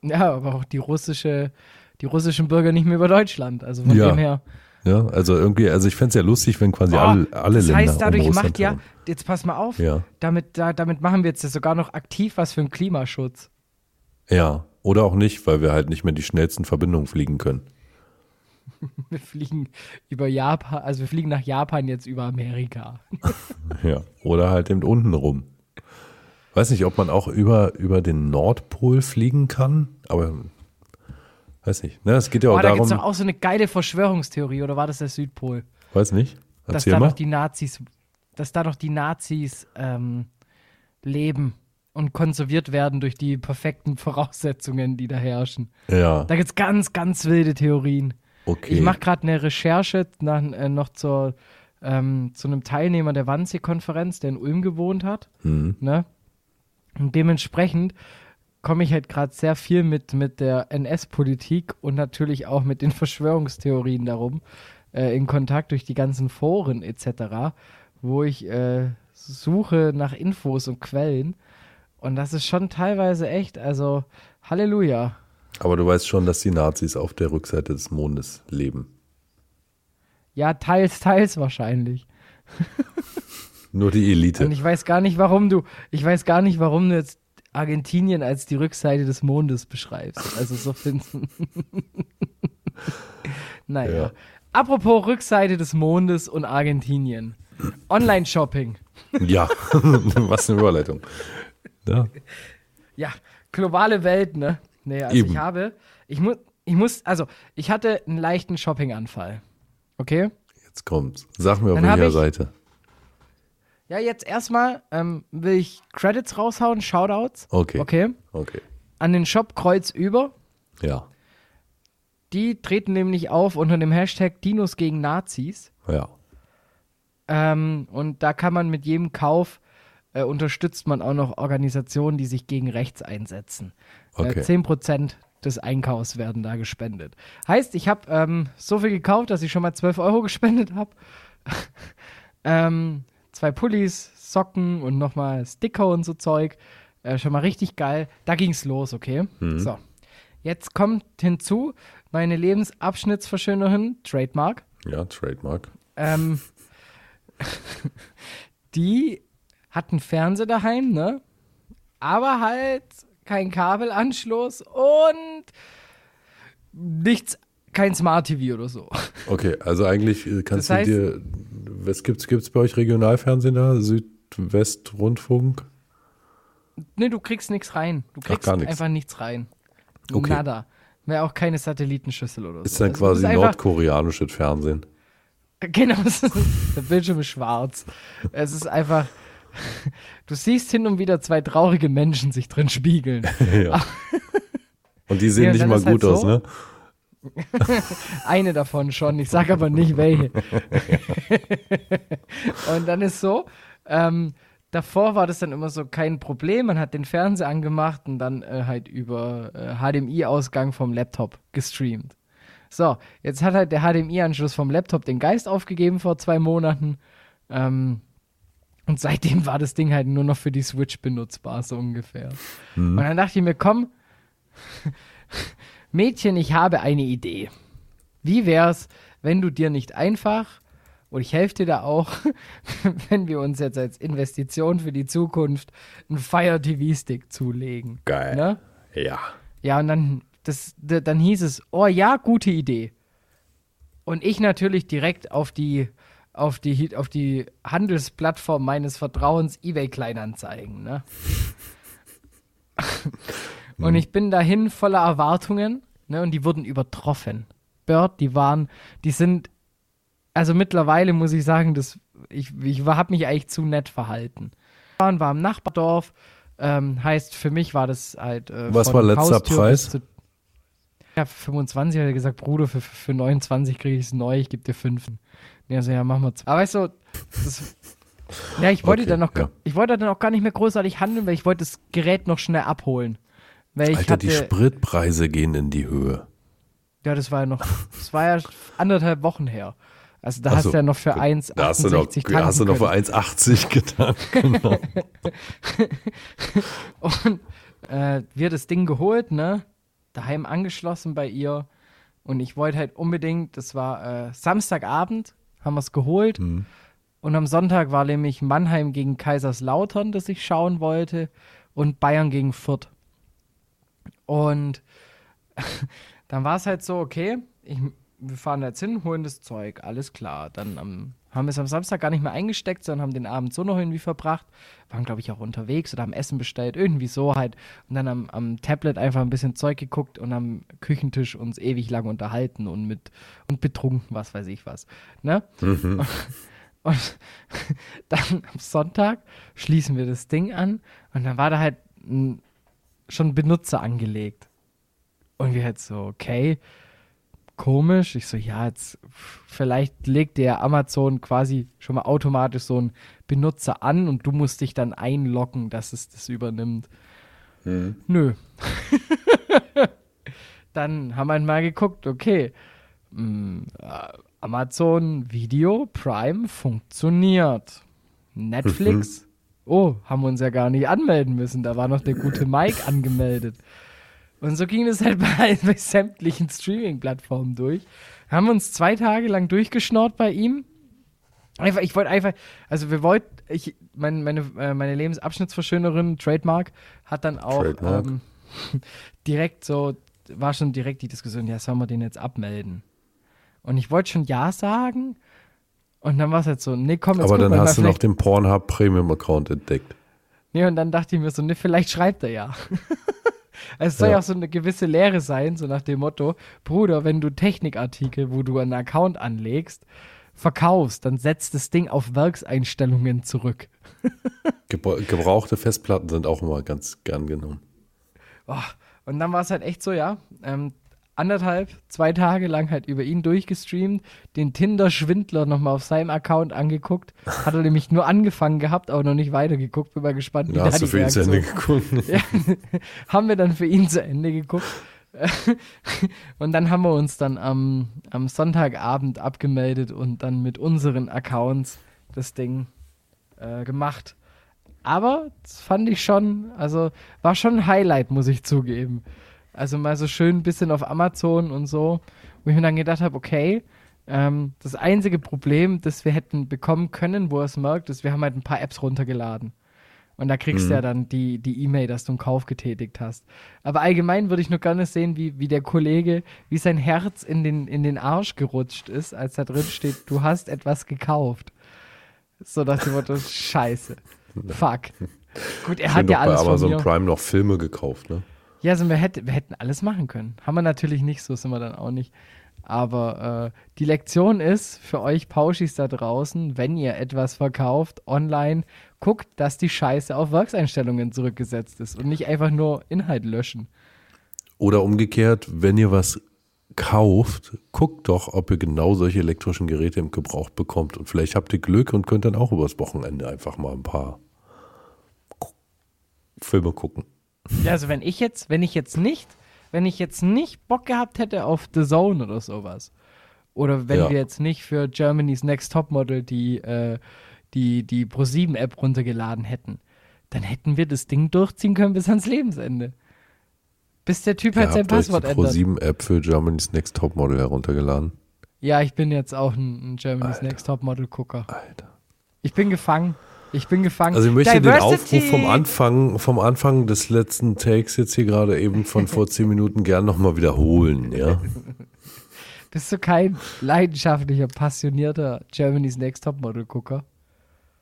Ja, aber auch die russische, die russischen Bürger nicht mehr über Deutschland. Also von Ja. dem her. Ja, also irgendwie, also ich fände es ja lustig, wenn quasi Oh, alle, alle das Länder heißt, dadurch um macht ja, jetzt pass mal auf, Ja. damit, da, damit machen wir jetzt sogar noch aktiv was für den Klimaschutz. Ja, oder auch nicht, weil wir halt nicht mehr die schnellsten Verbindungen fliegen können. Wir fliegen über Japan, also wir fliegen nach Japan jetzt über Amerika. Ja, oder halt eben unten rum. Weiß nicht, ob man auch über, über den Nordpol fliegen kann, aber weiß nicht. Ne, es geht ja auch Oh, da gibt es darum, doch auch so eine geile Verschwörungstheorie, oder war das der Südpol? weiß nicht. Dass da mal. noch die Nazis, dass da noch die Nazis ähm, leben und konserviert werden durch die perfekten Voraussetzungen, die da herrschen. Ja, Da gibt es ganz, ganz wilde Theorien. okay. Ich mache gerade eine Recherche nach, äh, noch zur, ähm, zu einem Teilnehmer der Wannsee-Konferenz, der in Ulm gewohnt hat. Hm. Ne? Und dementsprechend komme ich halt gerade sehr viel mit, mit der NS-Politik und natürlich auch mit den Verschwörungstheorien darum äh, in Kontakt durch die ganzen Foren etc., wo ich äh, suche nach Infos und Quellen. Und das ist schon teilweise echt, also Halleluja. Aber du weißt schon, dass die Nazis auf der Rückseite des Mondes leben. Ja, teils, teils wahrscheinlich. Nur die Elite. Und ich weiß gar nicht, warum du, ich weiß gar nicht, warum du jetzt Argentinien als die Rückseite des Mondes beschreibst. Also so finden. Naja. Ja. Apropos Rückseite des Mondes und Argentinien. Online-Shopping. Ja, was eine Überleitung. Ja, Ja, globale Welt, ne? Nee, also Eben. ich habe, ich muss, ich muss, also ich hatte einen leichten Shopping-Anfall. Okay? jetzt kommt's. Sag mir auf welcher Seite. Ja, jetzt erstmal ähm, will ich Credits raushauen, Shoutouts. Okay. Okay. Okay. An den Shop Kreuz über. Ja. Die treten nämlich auf unter dem Hashtag Dinos gegen Nazis. Ja. Ähm, und da kann man mit jedem Kauf äh, unterstützt man auch noch Organisationen, die sich gegen rechts einsetzen. Okay. Äh, 10% des Einkaufs werden da gespendet. Heißt, ich habe ähm, so viel gekauft, dass ich schon mal 12 Euro gespendet habe. ähm, zwei Pullis, Socken und nochmal Sticker und so Zeug. Äh, schon mal richtig geil. Da ging's los, okay? So. Jetzt kommt hinzu meine Lebensabschnittsverschönerin, Trademark. Ja, Trademark. Ähm, die hat einen Fernseher daheim, ne? Aber halt kein Kabelanschluss und nichts, kein Smart TV oder so. Okay, also eigentlich äh, kannst Das heißt- du dir. Was gibt's, gibt's bei euch Regionalfernsehen da? Südwestrundfunk? Ne, du kriegst nichts rein. Du kriegst gar nichts. einfach nichts rein. Okay. Nada. Wäre auch keine Satellitenschüssel oder Ist so. dann Also, quasi das ist nordkoreanisches Fernsehen. Genau, ist- der Bildschirm ist schwarz. Es ist einfach. Du siehst hin und wieder zwei traurige Menschen sich drin spiegeln. ja. Und die sehen Ja, nicht mal ist halt gut aus, so. ne? Eine davon schon, ich sage aber nicht welche. und dann ist so, ähm, davor war das dann immer so kein Problem, man hat den Fernseher angemacht und dann äh, halt über äh, HDMI-Ausgang vom Laptop gestreamt. So, jetzt hat halt der HDMI-Anschluss vom Laptop den Geist aufgegeben vor zwei Monaten. Ähm, und seitdem war das Ding halt nur noch für die Switch benutzbar, so ungefähr. Und dann dachte ich mir, komm, Mädchen, ich habe eine Idee. Wie wär's, wenn du dir nicht einfach, und ich helfe dir da auch, wenn wir uns jetzt als Investition für die Zukunft einen Fire TV-Stick zulegen. Geil. Ne? Ja. Ja, und dann, das, dann hieß es, oh ja, gute Idee. Und ich natürlich direkt auf die, auf die, auf die Handelsplattform meines Vertrauens, eBay Kleinanzeigen, ne? und ich bin dahin voller Erwartungen, ne? Und die wurden übertroffen. Bird, die waren, die sind, also mittlerweile muss ich sagen, das, ich, ich habe mich eigentlich zu nett verhalten. Wir war im Nachbardorf, ähm, heißt für mich war das halt. Äh, Was war letzter Haustür Preis? zu- Ja, für 25 hat er gesagt, Bruder, für, für 29 kriege ich es neu, ich gebe dir 5. Nee, also ja, machen wir zwei. Aber weißt du, das, ja, ich wollte Okay, dann noch, ja. ich wollte dann auch gar nicht mehr großartig handeln, weil ich wollte das Gerät noch schnell abholen. Weil Alter, hatte, die Spritpreise gehen in die Höhe. ja, das war ja noch, das war ja anderthalb Wochen her. Also da Ach hast so, du ja noch für gut. 1,68 Da hast du noch, hast du noch für können. 1,80 getan. Genau. Und äh, wir das Ding geholt, ne? Daheim angeschlossen bei ihr. Und ich wollte halt unbedingt, das war äh, Samstagabend, haben wir es geholt. Mhm. Und am Sonntag war nämlich Mannheim gegen Kaiserslautern, das ich schauen wollte. Und Bayern gegen Fürth. Und dann war es halt so, okay, ich, wir fahren jetzt hin, holen das Zeug, alles klar. Dann am, haben wir es am Samstag gar nicht mehr eingesteckt, sondern haben den Abend so noch irgendwie verbracht. Waren, glaube ich, auch unterwegs oder haben Essen bestellt, irgendwie so halt. Und dann am, am Tablet einfach ein bisschen Zeug geguckt und am Küchentisch uns ewig lang unterhalten und mit und betrunken, was weiß ich was. Ne? Und dann am Sonntag schließen wir das Ding an und dann war da halt ein, schon Benutzer angelegt. Und wir halt so, okay, komisch. Ich so, ja, jetzt vielleicht legt der Amazon quasi schon mal automatisch so einen Benutzer an und du musst dich dann einloggen, dass es das übernimmt. Nö. dann haben wir mal geguckt, okay, mh, äh, Amazon Video Prime funktioniert. Netflix, oh, haben wir uns ja gar nicht anmelden müssen. Da war noch der gute Mike angemeldet. Und so ging es halt bei, bei sämtlichen Streaming-Plattformen durch. Haben uns zwei Tage lang durchgeschnort bei ihm. Einfach, ich wollte einfach, also wir wollten, ich, mein, meine, äh, meine Lebensabschnittsverschönerin, Trademark, hat dann auch ähm, direkt so, war schon direkt die Diskussion, ja, sollen wir den jetzt abmelden? Und ich wollte schon Ja sagen. Und dann war es halt so, nee, komm, jetzt Aber dann hast du noch den Pornhub Premium Account entdeckt. Nee, und dann dachte ich mir so, nee, vielleicht schreibt er ja. es soll ja Ja. auch so eine gewisse Lehre sein, so nach dem Motto, Bruder, wenn du Technikartikel, wo du einen Account anlegst, verkaufst, dann setzt das Ding auf Werkseinstellungen zurück. Gebra- Gebrauchte Festplatten sind auch immer ganz gern genommen. Oh, und dann war es halt echt so, ja, ähm, anderthalb, zwei Tage lang halt über ihn durchgestreamt, den Tinder-Schwindler nochmal auf seinem Account angeguckt. Hat er nämlich nur angefangen gehabt, aber noch nicht weitergeguckt. Bin mal gespannt, wie da hast die du für ihn zu Ende geguckt. Ja, haben wir dann für ihn zu Ende geguckt. Und dann haben wir uns dann am, am Sonntagabend abgemeldet und dann mit unseren Accounts das Ding äh, gemacht. Aber das fand ich schon, also war schon ein Highlight, muss ich zugeben. Also mal so schön ein bisschen auf Amazon und so, wo ich mir dann gedacht habe, okay, ähm, das einzige Problem, das wir hätten bekommen können, wo es merkt, ist, wir haben halt ein paar Apps runtergeladen. Und da kriegst du ja dann die die E-Mail, dass du einen Kauf getätigt hast. Aber allgemein würde ich nur gerne sehen, wie, wie der Kollege, wie sein Herz in den, in den Arsch gerutscht ist, als da drin steht, du hast etwas gekauft. So nach dem Motto, scheiße. Fuck. Gut, er Ich hat ja alles bei von Amazon mir. Prime noch Filme gekauft, ne? Ja, also wir, hätte, wir hätten alles machen können. Haben wir natürlich nicht, so sind wir dann auch nicht. Aber äh, die Lektion ist für euch Pauschis da draußen, wenn ihr etwas verkauft online, guckt, dass die Scheiße auf Werkseinstellungen zurückgesetzt ist und nicht einfach nur Inhalt löschen. Oder umgekehrt, wenn ihr was kauft, guckt doch, ob ihr genau solche elektrischen Geräte im Gebrauch bekommt. Und vielleicht habt ihr Glück und könnt dann auch übers Wochenende einfach mal ein paar Filme gucken. Ja, also wenn ich jetzt, wenn ich jetzt nicht, wenn ich jetzt nicht Bock gehabt hätte auf The Zone oder sowas, oder wenn Ja. wir jetzt nicht für Germany's Next Topmodel die, äh, die, die Pro7-App runtergeladen hätten, dann hätten wir das Ding durchziehen können bis ans Lebensende. Bis der Typ halt sein Passwort die ändert. Pro7-App für Germany's Next Topmodel heruntergeladen. Ja, ich bin jetzt auch ein, ein Germany's Alter. Next Topmodel-Gucker. Alter. Ich bin gefangen. Ich bin gefangen. Also ich möchte den Aufruf Diversity! vom Anfang, vom Anfang des letzten Takes jetzt hier gerade eben von vor zehn Minuten gern nochmal wiederholen, ja. Bist du kein leidenschaftlicher, passionierter Germany's Next Topmodel-Gucker?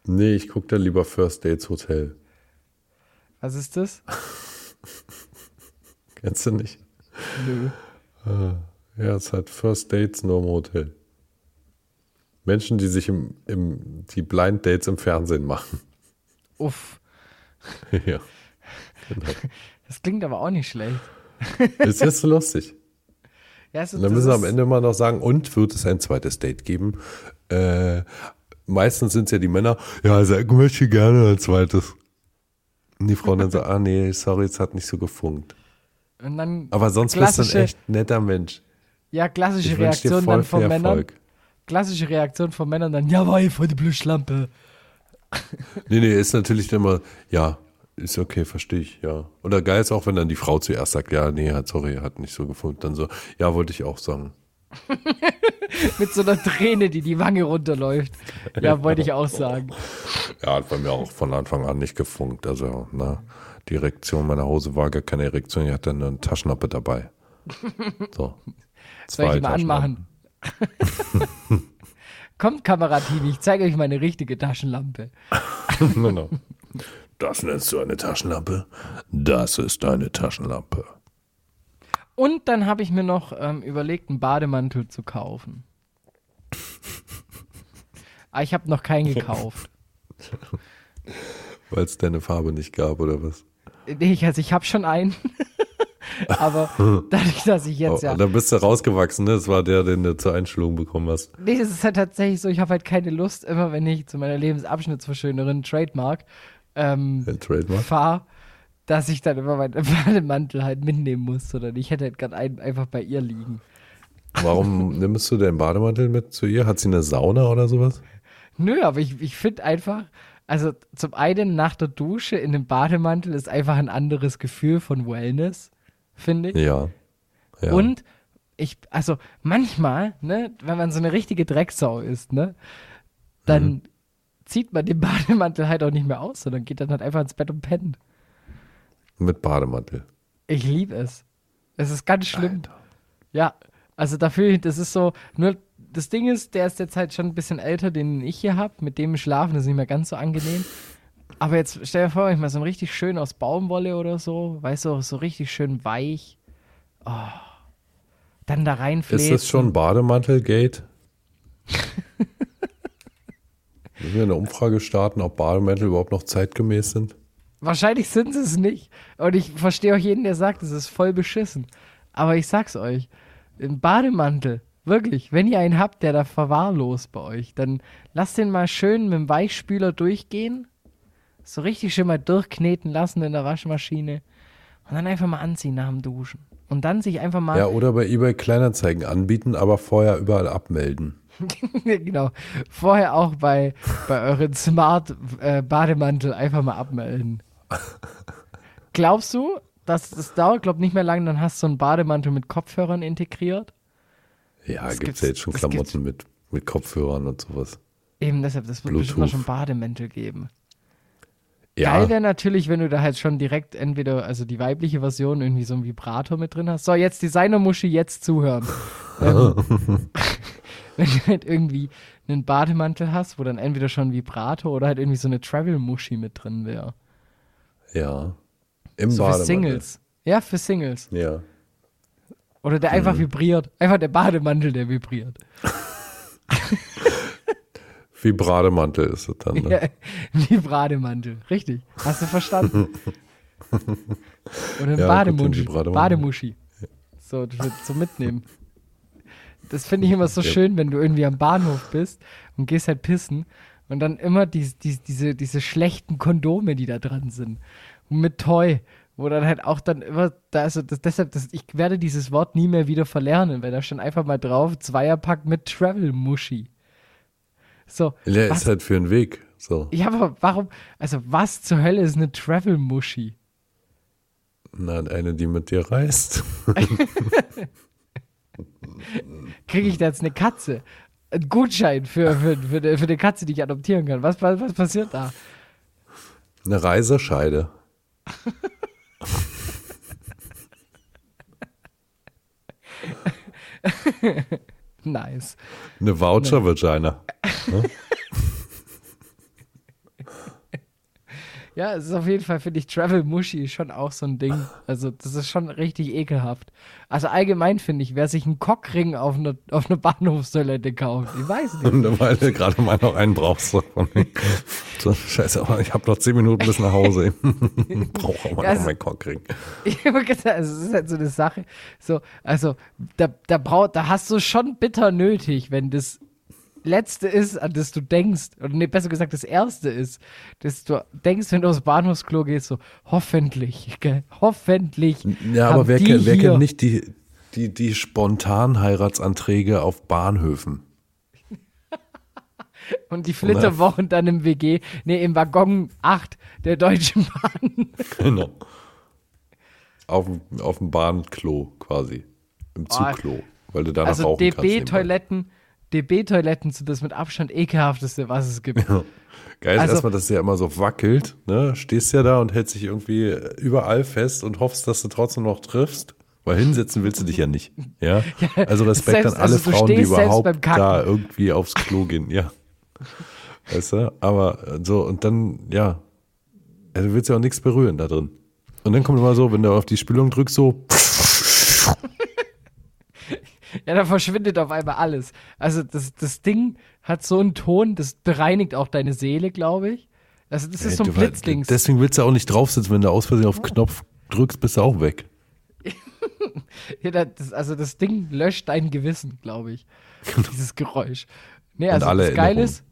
Nee, ich gucke da lieber First Dates Hotel. Was ist das? Kennst du nicht? Nö. Ja, es hat First Dates nur im Hotel. Menschen, die sich im, im, die Blind Dates im Fernsehen machen. Uff. ja. Genau. Das klingt aber auch nicht schlecht. Ist jetzt so lustig. Ja, also Und dann müssen wir am Ende immer noch sagen, und wird es ein zweites Date geben? Äh, meistens sind es ja die Männer, ja, also ich möchte gerne ein zweites. Und die Frauen dann so, ah nee, sorry, es hat nicht so gefunkt. Aber sonst bist du ein echt netter Mensch. ja, klassische Reaktion dann von Männern. Erfolg. Klassische Reaktion von Männern dann, jawohl, voll die Blutschlampe. Nee, nee, ist natürlich immer, ja, ist okay, verstehe ich, ja. Oder geil ist auch, wenn dann die Frau zuerst sagt, ja, nee, hat, sorry, hat nicht so gefunkt. Dann so, ja, wollte ich auch sagen. Mit so einer Träne, die die Wange runterläuft. Ja, wollte ich auch sagen. Ja, hat bei mir auch von Anfang an nicht gefunkt. Also, na, die Erektion meiner Hose war gar keine Erektion, ich hatte eine Taschenlampe dabei. So. Soll ich mal anmachen? Kommt, Kamerateam, ich zeige euch meine richtige Taschenlampe. genau. Das nennst du eine Taschenlampe? Das ist eine Taschenlampe. Und dann habe ich mir noch ähm, überlegt, einen Bademantel zu kaufen. Aber ich habe noch keinen gekauft. Weil es deine Farbe nicht gab, oder was? Nee, also ich habe schon einen. Aber dadurch, dass ich jetzt Oh, ja. Dann bist du rausgewachsen, ne? Das war der, den du zur Einschulung bekommen hast. Nee, es ist halt tatsächlich so, ich habe halt keine Lust, immer wenn ich zu meiner Lebensabschnittsverschönerin Trademark ähm, Ein Trademark. fahre, dass ich dann immer meinen Bademantel halt mitnehmen muss, sondern ich hätte halt gerade einen einfach bei ihr liegen. Warum nimmst du den Bademantel mit zu ihr? Hat sie eine Sauna oder sowas? Nö, aber ich, ich finde einfach, also zum einen nach der Dusche in dem Bademantel ist einfach ein anderes Gefühl von Wellness, finde ich. Ja. ja. Und ich, also manchmal, ne, wenn man so eine richtige Drecksau ist, ne, dann Mhm. zieht man den Bademantel halt auch nicht mehr aus, sondern geht dann halt einfach ins Bett und pennt. Mit Bademantel. Ich liebe es. Es ist ganz schlimm. Alter. Ja, also dafür, das ist so, nur das Ding ist, der ist jetzt halt schon ein bisschen älter, den ich hier habe. Mit dem schlafen ist nicht mehr ganz so angenehm. Aber jetzt stell dir vor, ich mal so ein richtig schön aus Baumwolle oder so, weißt du, so richtig schön weich. Oh. Dann da reinfläzen. Ist das schon Bademantelgate? Müssen wir eine Umfrage starten, ob Bademantel überhaupt noch zeitgemäß sind? Wahrscheinlich sind sie es nicht. Und ich verstehe auch jeden, der sagt, es ist voll beschissen. Aber ich sag's euch, ein Bademantel, wirklich, wenn ihr einen habt, der da verwahrlost bei euch, dann lasst den mal schön mit dem Weichspüler durchgehen. So richtig schön mal durchkneten lassen in der Waschmaschine. Und dann einfach mal anziehen nach dem Duschen. Und dann sich einfach mal. Ja, oder bei eBay Kleinanzeigen anbieten, aber vorher überall abmelden. genau. Vorher auch bei, bei euren Smart äh, Bademantel einfach mal abmelden. Glaubst du, dass das dauert, glaub nicht mehr lange, dann hast du so einen Bademantel mit Kopfhörern integriert? Ja, gibt es ja jetzt schon Klamotten mit, mit Kopfhörern und sowas. Eben deshalb, das wird bestimmt Bluetooth. schon Bademäntel geben. Ja, Geil wäre natürlich, wenn du da halt schon direkt entweder, also die weibliche Version, irgendwie so ein Vibrator mit drin hast. So, jetzt Designer-Muschi, jetzt zuhören. ähm, wenn du halt irgendwie einen Bademantel hast, wo dann entweder schon ein Vibrator oder halt irgendwie so eine Travel-Muschi mit drin wäre. ja. Im So für Bademantel. Singles. Ja, für Singles. Ja. Oder der einfach vibriert. Einfach der Bademantel, der vibriert. Wie Bademantel ist es dann. Ne? Ja, wie Bademantel. Richtig. Hast du verstanden? Oder ein Ja, Bademuschi. Bademuschi. So, zum Mitnehmen. Das finde ich immer so Ja. schön, wenn du irgendwie am Bahnhof bist und gehst halt pissen und dann immer die, die, diese, diese schlechten Kondome, die da dran sind. Und mit Toy. Wo dann halt auch dann immer, da also das, deshalb, das, ich werde dieses Wort nie mehr wieder verlernen, weil da stand einfach mal drauf, Zweierpack mit Travel-Muschi. So, Der was ist halt für den Weg. So. ja, aber warum? Also, was zur Hölle ist eine Travel-Muschi? Na, eine, die mit dir reist. Kriege ich da jetzt eine Katze? Ein Gutschein für, für, für, eine, für eine Katze, die ich adoptieren kann. Was, was, was passiert da? Eine Reisescheide. Nice. Eine Voucher-Vagina. Ja, es ist auf jeden Fall, finde ich, Travel-Muschi schon auch so ein Ding. Also, das ist schon richtig ekelhaft. Also, allgemein finde ich, wer sich einen Cockring auf einer auf eine Bahnhofstoilette kauft, ich weiß nicht. Und weil du gerade mal noch einen brauchst. So, so scheiße, aber ich habe noch zehn Minuten bis nach Hause. Brauche aber Ja, noch also- meinen Cockring. Ich habe gesagt, also es ist halt so eine Sache. So, also da, da, brauch, da hast du schon bitter nötig, wenn das Letzte ist, an das du denkst, oder nee, besser gesagt, das Erste ist, dass du denkst, wenn du aufs Bahnhofsklo gehst, so, hoffentlich, gell, hoffentlich. Ja, aber wer, die kennt, wer kennt nicht die, die, die spontan Heiratsanträge auf Bahnhöfen? Und die Flitterwochen dann im WG, nee, im Waggon 8 der Deutschen Bahn. Genau. Auf, dem- auf dem Bahnklo quasi. Im Zugklo. Weil du danach Also. DB-Toiletten, DB-Toiletten sind das mit Abstand ekelhafteste, was es gibt. Geil ist Also- erstmal, dass es ja immer so wackelt. Ne? Stehst ja da und hältst dich irgendwie überall fest und hoffst, dass du trotzdem noch triffst. Weil hinsetzen willst du dich ja nicht. Ja? Also Respekt selbst- an alle also Frauen, die überhaupt da irgendwie aufs Klo gehen. Ja. Weißt du? Aber äh, so, und dann, ja. Also du willst ja auch nichts berühren da drin. Und dann kommt immer so, wenn du auf die Spülung drückst, so. Ja, da verschwindet auf einmal alles. Also das, das Ding hat so einen Ton, das bereinigt auch deine Seele, glaube ich. Also das ist so ein Ey, Blitzdings. Deswegen willst du auch nicht drauf sitzen, wenn du aus Versehen auf den Knopf drückst, bist du auch weg. Ja, das, also das Ding löscht dein Gewissen, glaube ich. Dieses Geräusch. Nee, also das Geile ist,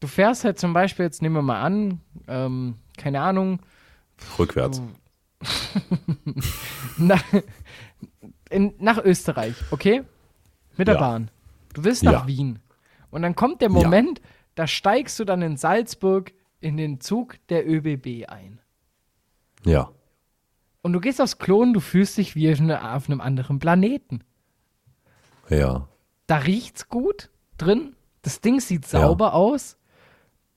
du fährst halt zum Beispiel, jetzt nehmen wir mal an, ähm, keine Ahnung, Rückwärts. nach, in, nach Österreich, okay? Mit der Ja. Bahn. Du willst nach Ja. Wien. Und dann kommt der Moment, da steigst du dann in Salzburg in den Zug der ÖBB ein. Ja. Und du gehst aufs Klo und du fühlst dich wie auf, eine, auf einem anderen Planeten. Ja. Da riecht's gut drin. Das Ding sieht Ja. sauber aus.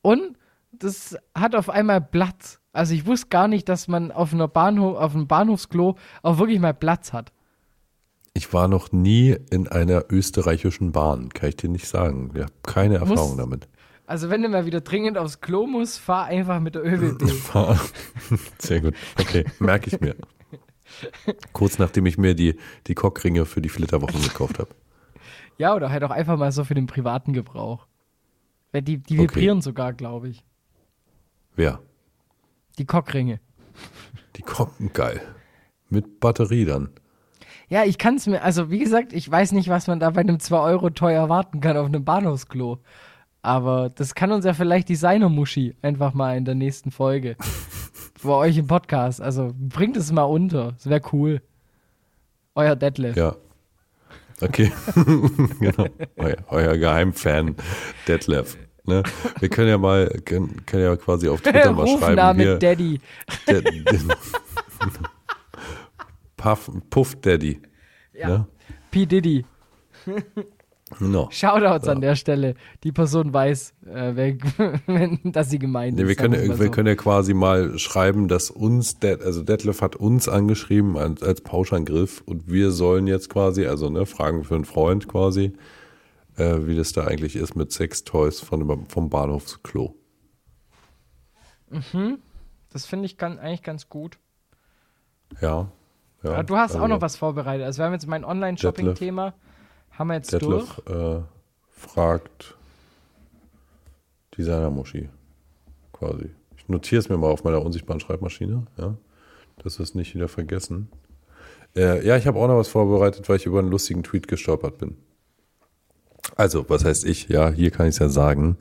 Und das hat auf einmal Platz. Also ich wusste gar nicht, dass man auf einer Bahnhof, auf einem Bahnhofsklo auch wirklich mal Platz hat. Ich war noch nie in einer österreichischen Bahn, kann ich dir nicht sagen. Ich habe keine Erfahrung damit. Also wenn du mal wieder dringend aufs Klo musst, fahr einfach mit der ÖBB. Fahr- Sehr gut. Okay, merke ich mir. Kurz nachdem ich mir die, die Cockringe für die Flitterwochen gekauft habe. ja, oder halt auch einfach mal so für den privaten Gebrauch. Die, die Okay. vibrieren sogar, glaube ich. Wer? Die Cockringe. Die Kocken, geil. Mit Batterie dann. Ja, ich kann es mir, also wie gesagt, ich weiß nicht, was man da bei einem 2 Euro teuer erwarten kann auf einem Bahnhofsklo. Aber das kann uns ja vielleicht Designer-Muschi einfach mal in der nächsten Folge. Bei euch im Podcast. Also bringt es mal unter. Das wäre cool. Euer Detlef. Ja. Okay. genau. Euer, euer Geheimfan Detlef. Ne? Wir können ja mal, können, können ja quasi auf Twitter mal schreiben. Hier, Daddy. der, der, Puff, Puff Daddy. Ja. Ne? P. Diddy. Genau. Shoutouts an der Stelle. Die Person weiß, äh, wer, dass sie gemeint Nee, ist. wir, können, ja- mal wir so. können ja quasi mal schreiben, dass uns, Det, also Detlef hat uns angeschrieben als, als Pauschangriff und wir sollen jetzt quasi, also ne, Fragen für einen Freund quasi, äh, wie das da eigentlich ist mit Sextoys von, vom Bahnhofsklo. Das finde ich gan- eigentlich ganz gut. Ja. Ja du hast also auch noch was vorbereitet. Also wir haben jetzt mein Online-Shopping-Thema. Haben wir jetzt durch. Detlef äh, fragt Designer-Muschi quasi. Ich notiere es mir mal auf meiner unsichtbaren Schreibmaschine, ja, dass wir es nicht wieder vergessen. Äh, ja, ich habe auch noch was vorbereitet, weil ich über einen lustigen Tweet gestolpert bin. Also, was heißt ich? Ja, hier kann ich es ja sagen.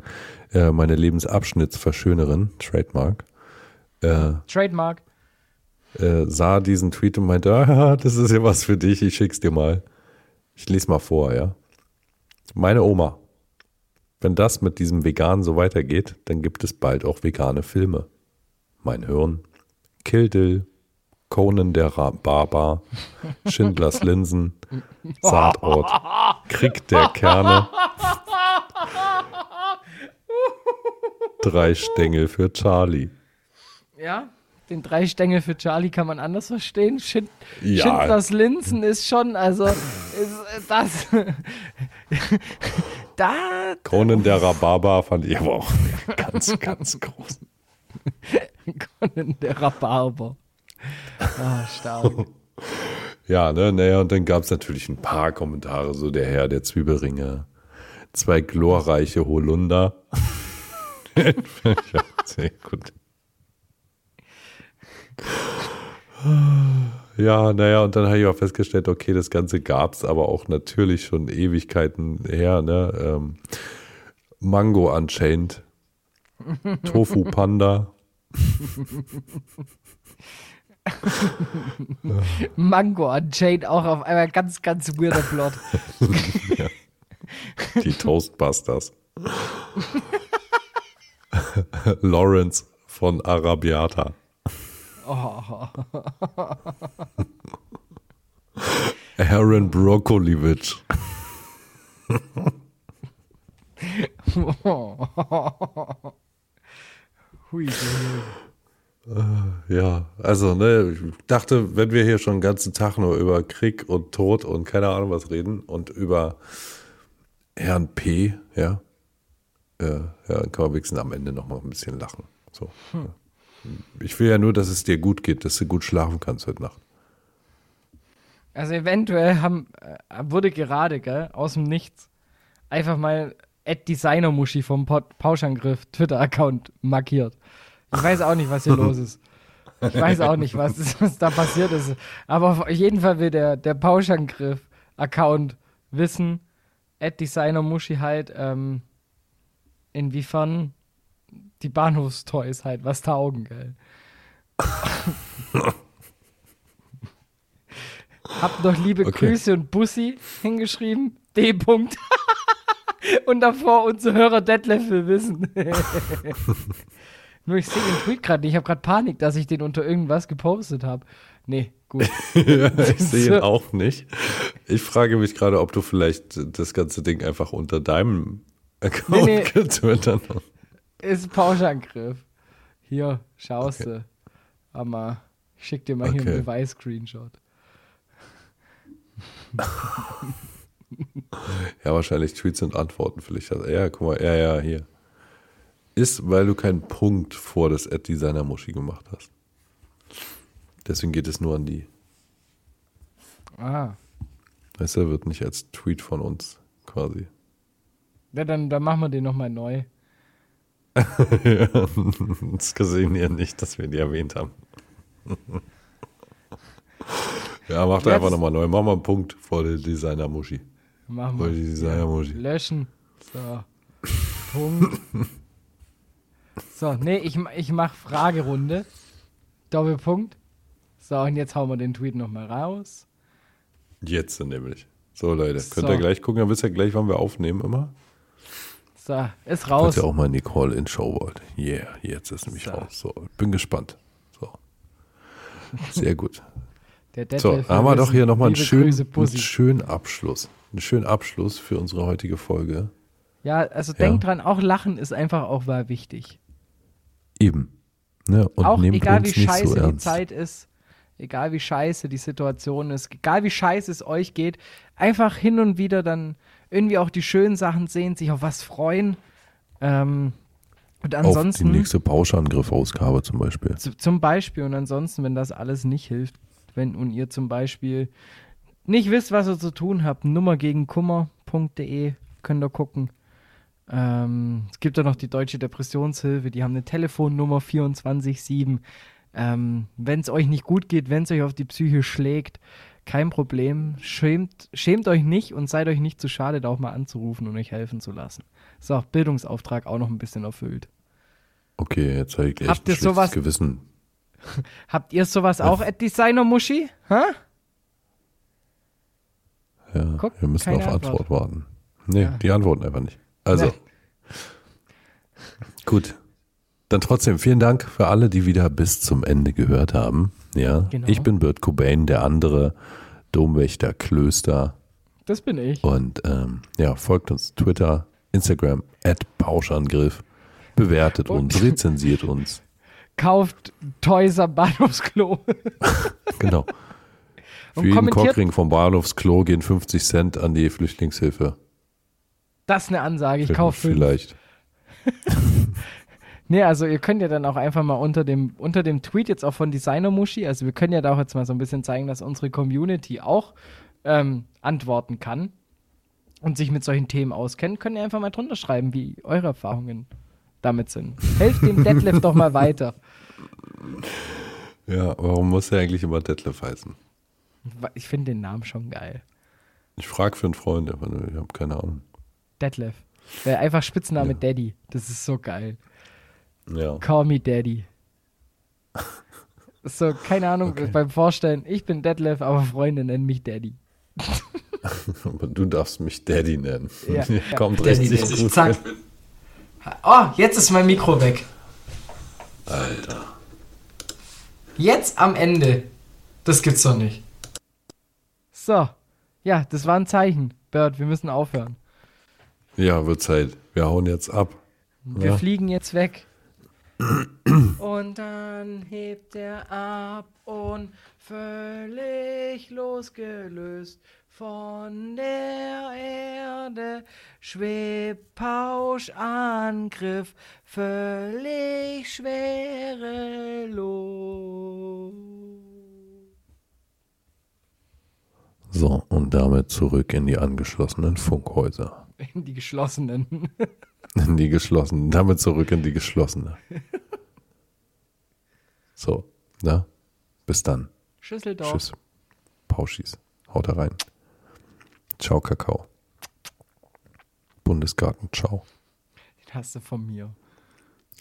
Äh, meine Lebensabschnittsverschönerin, Trademark, äh, Trademark. Äh, sah diesen Tweet und meinte, ah, das ist ja was für dich, ich schick's dir mal. Ich lese mal vor, ja. Meine Oma. Wenn das mit diesem Vegan so weitergeht, dann gibt es bald auch vegane Filme. Mein Hirn, Kill Dill, Conan der Barbar, Schindlers Linsen, Saatort, Krieg der Kerne, Drei Stängel für Charlie. Ja, den drei Stängel für Charlie kann man anders verstehen. Schind Ja. Schindlers Linsen ist schon, also ist, das. da Conan der Rhabarber fand ich aber auch ganz, ganz groß. Conan der Rhabarber. Ah, stark. Ja, ne, naja, und dann gab es natürlich ein paar Kommentare, so der Herr der Zwiebelringe, zwei glorreiche Holunder. sehr gut. Ja, naja, und dann habe ich auch festgestellt, okay, das Ganze gab es aber auch natürlich schon Ewigkeiten her, ne? Ähm, Mango Unchained, Tofu Panda, Mango an Jade auch auf einmal ganz, ganz weirder Plot. Die Toastbusters. Lawrence von Arabiata. Oh, Aaron Brokoliewicz. Hui, hui. Ja, also, ne, ich dachte, wenn wir hier schon den ganzen Tag nur über Krieg und Tod und keine Ahnung was reden und über Herrn P., ja, äh, ja, dann kann man wenigstens am Ende noch mal ein bisschen lachen. So. ja. Ich will ja nur, dass es dir gut geht, dass du gut schlafen kannst heute Nacht. Also eventuell haben, äh, wurde gerade, gell, aus dem Nichts, einfach mal Ed Designer-Muschi vom Pauschangriff Twitter-Account markiert. Ich weiß auch nicht, was hier los ist. Ich weiß auch nicht, was, was da passiert ist. Aber auf jeden Fall will der, der Pauschangriff-Account wissen, Ed Designer-Muschi halt, ähm, inwiefern die Bahnhofstoys halt was taugen, gell. Hab noch liebe Okay. Grüße und Bussi hingeschrieben. D. -Punkt. und davor unser Hörer Detlef will wissen. Nur ich sehe den Tweet gerade nicht. Ich habe gerade Panik, dass ich den unter irgendwas gepostet habe. Nee, gut. ich sehe ihn auch nicht. Ich frage mich gerade, ob du vielleicht das ganze Ding einfach unter deinem Account Nee, nee. getwittert hast. Ist Pauschangriff. Hier, schaust du. Aber ich schick dir mal hier Okay. einen Beweis-Screenshot. ja, wahrscheinlich Tweets und Antworten vielleicht. Ja, guck mal, ja, ja, hier. Ist, weil du keinen Punkt vor das Ad-Designer-Muschi gemacht hast. Deswegen geht es nur an die. Ah. Weißt du, wird nicht als Tweet von uns quasi. Ja, dann, dann machen wir den nochmal neu. das gesehen ihr nicht, dass wir die erwähnt haben. ja, macht einfach nochmal neu. Mach mal einen Punkt vor der Designer-Muschi. Machen wir. Designer-Muschi. Löschen. So. Punkt. So, nee, ich, ich mach Fragerunde. Doppelpunkt. So, und jetzt hauen wir den Tweet nochmal raus. Jetzt nämlich. So, Leute, könnt So. ihr gleich gucken, dann wisst ihr gleich, wann wir aufnehmen immer. So, ist raus. ihr auch mal in die Call-In-Show wollt. Yeah, jetzt ist nämlich So. raus. So, bin gespannt. So. Sehr gut. So, haben wir doch hier nochmal einen schönen, einen schönen Abschluss. Einen schönen Abschluss für unsere heutige Folge. Ja, also Ja. denkt dran, auch Lachen ist einfach auch mal wichtig. Eben. Ne? Und auch egal wie scheiße so die ernst. Zeit ist, egal wie scheiße die Situation ist, egal wie scheiße es euch geht, einfach hin und wieder dann irgendwie auch die schönen Sachen sehen, sich auf was freuen. Ähm, und Auf die ansonsten, nächste Pauschangriff-Ausgabe zum Beispiel. zum Beispiel, und ansonsten, wenn das alles nicht hilft, wenn und ihr zum Beispiel nicht wisst, was ihr zu tun habt, Nummer gegen Kummer.de könnt ihr gucken. Ähm, es gibt ja noch die Deutsche Depressionshilfe, die haben eine Telefonnummer 24-7. Ähm, wenn es euch nicht gut geht, wenn es euch auf die Psyche schlägt, kein Problem. Schämt, schämt euch nicht und seid euch nicht zu schade, da auch mal anzurufen und euch helfen zu lassen. So, Bildungsauftrag auch noch ein bisschen erfüllt. Okay, jetzt habe ich echt Habt ein sowas- Gewissen. Habt ihr sowas auch, Ad Designer Muschi? Hä? Ja, Guck, wir müssen auf Antwort, Antwort. warten. Nee, Ja. die antworten einfach nicht. Also, Nee. gut. Dann trotzdem vielen Dank für alle, die wieder bis zum Ende gehört haben. Ja, Genau. ich bin Bert Cobain, der andere Domwächter Klöster. Das bin ich. Und ähm, ja, folgt uns Twitter, Instagram, at Pauschangriff. Bewertet Und- uns, rezensiert uns. Kauft Toys am Bahnhofsklo. Genau. Für Und jeden Cockring vom Bahnhofsklo gehen 50 Cent an die Flüchtlingshilfe. Das ist eine Ansage. Ich kaufe. Vielleicht. Nee, also ihr könnt ja dann auch einfach mal unter dem, unter dem Tweet jetzt auch von Designer Muschi, also wir können ja da auch jetzt mal so ein bisschen zeigen, dass unsere Community auch ähm, antworten kann und sich mit solchen Themen auskennt, könnt ihr einfach mal drunter schreiben, wie eure Erfahrungen damit sind. Helft dem Detlef doch mal weiter. Ja, warum muss er eigentlich immer Detlef heißen? Ich finde den Namen schon geil. Ich frage für einen Freund, aber ich habe keine Ahnung. Detlef. Einfach Spitzname Daddy. Das ist so geil. Ja. Call me Daddy. So, keine Ahnung, Okay. beim Vorstellen, ich bin Detlef, aber Freunde nennen mich Daddy. Aber du darfst mich Daddy nennen. Ja, ja. Kommt Daddy richtig sich gut. Zack. Oh, jetzt ist mein Mikro weg. Alter. Jetzt am Ende. Das gibt's doch nicht. So. Ja, das war ein Zeichen. Bird, wir müssen aufhören. Ja, wird Zeit. Wir hauen jetzt ab. Wir Ja. fliegen jetzt weg. Und dann hebt er ab und völlig losgelöst von der Erde schwebt Pauschangriff völlig schwerelos. So, und damit zurück in die angeschlossenen Funkhäuser. In die geschlossenen. In die geschlossenen. Damit zurück in die geschlossene. So, na? Bis dann. Schüsseldorf. Tschüss. Pauschis. Haut da rein. Ciao, Kakao. Bundesgarten, ciao. Den hast du von mir.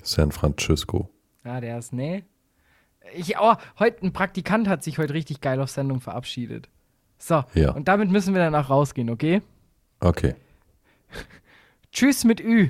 San Francisco. Ja, der ist, nee. Ich, oh, heute, ein Praktikant hat sich heute richtig geil auf Sendung verabschiedet. So, Ja. und damit müssen wir dann auch rausgehen, okay? Okay. Tschüss mit Ü.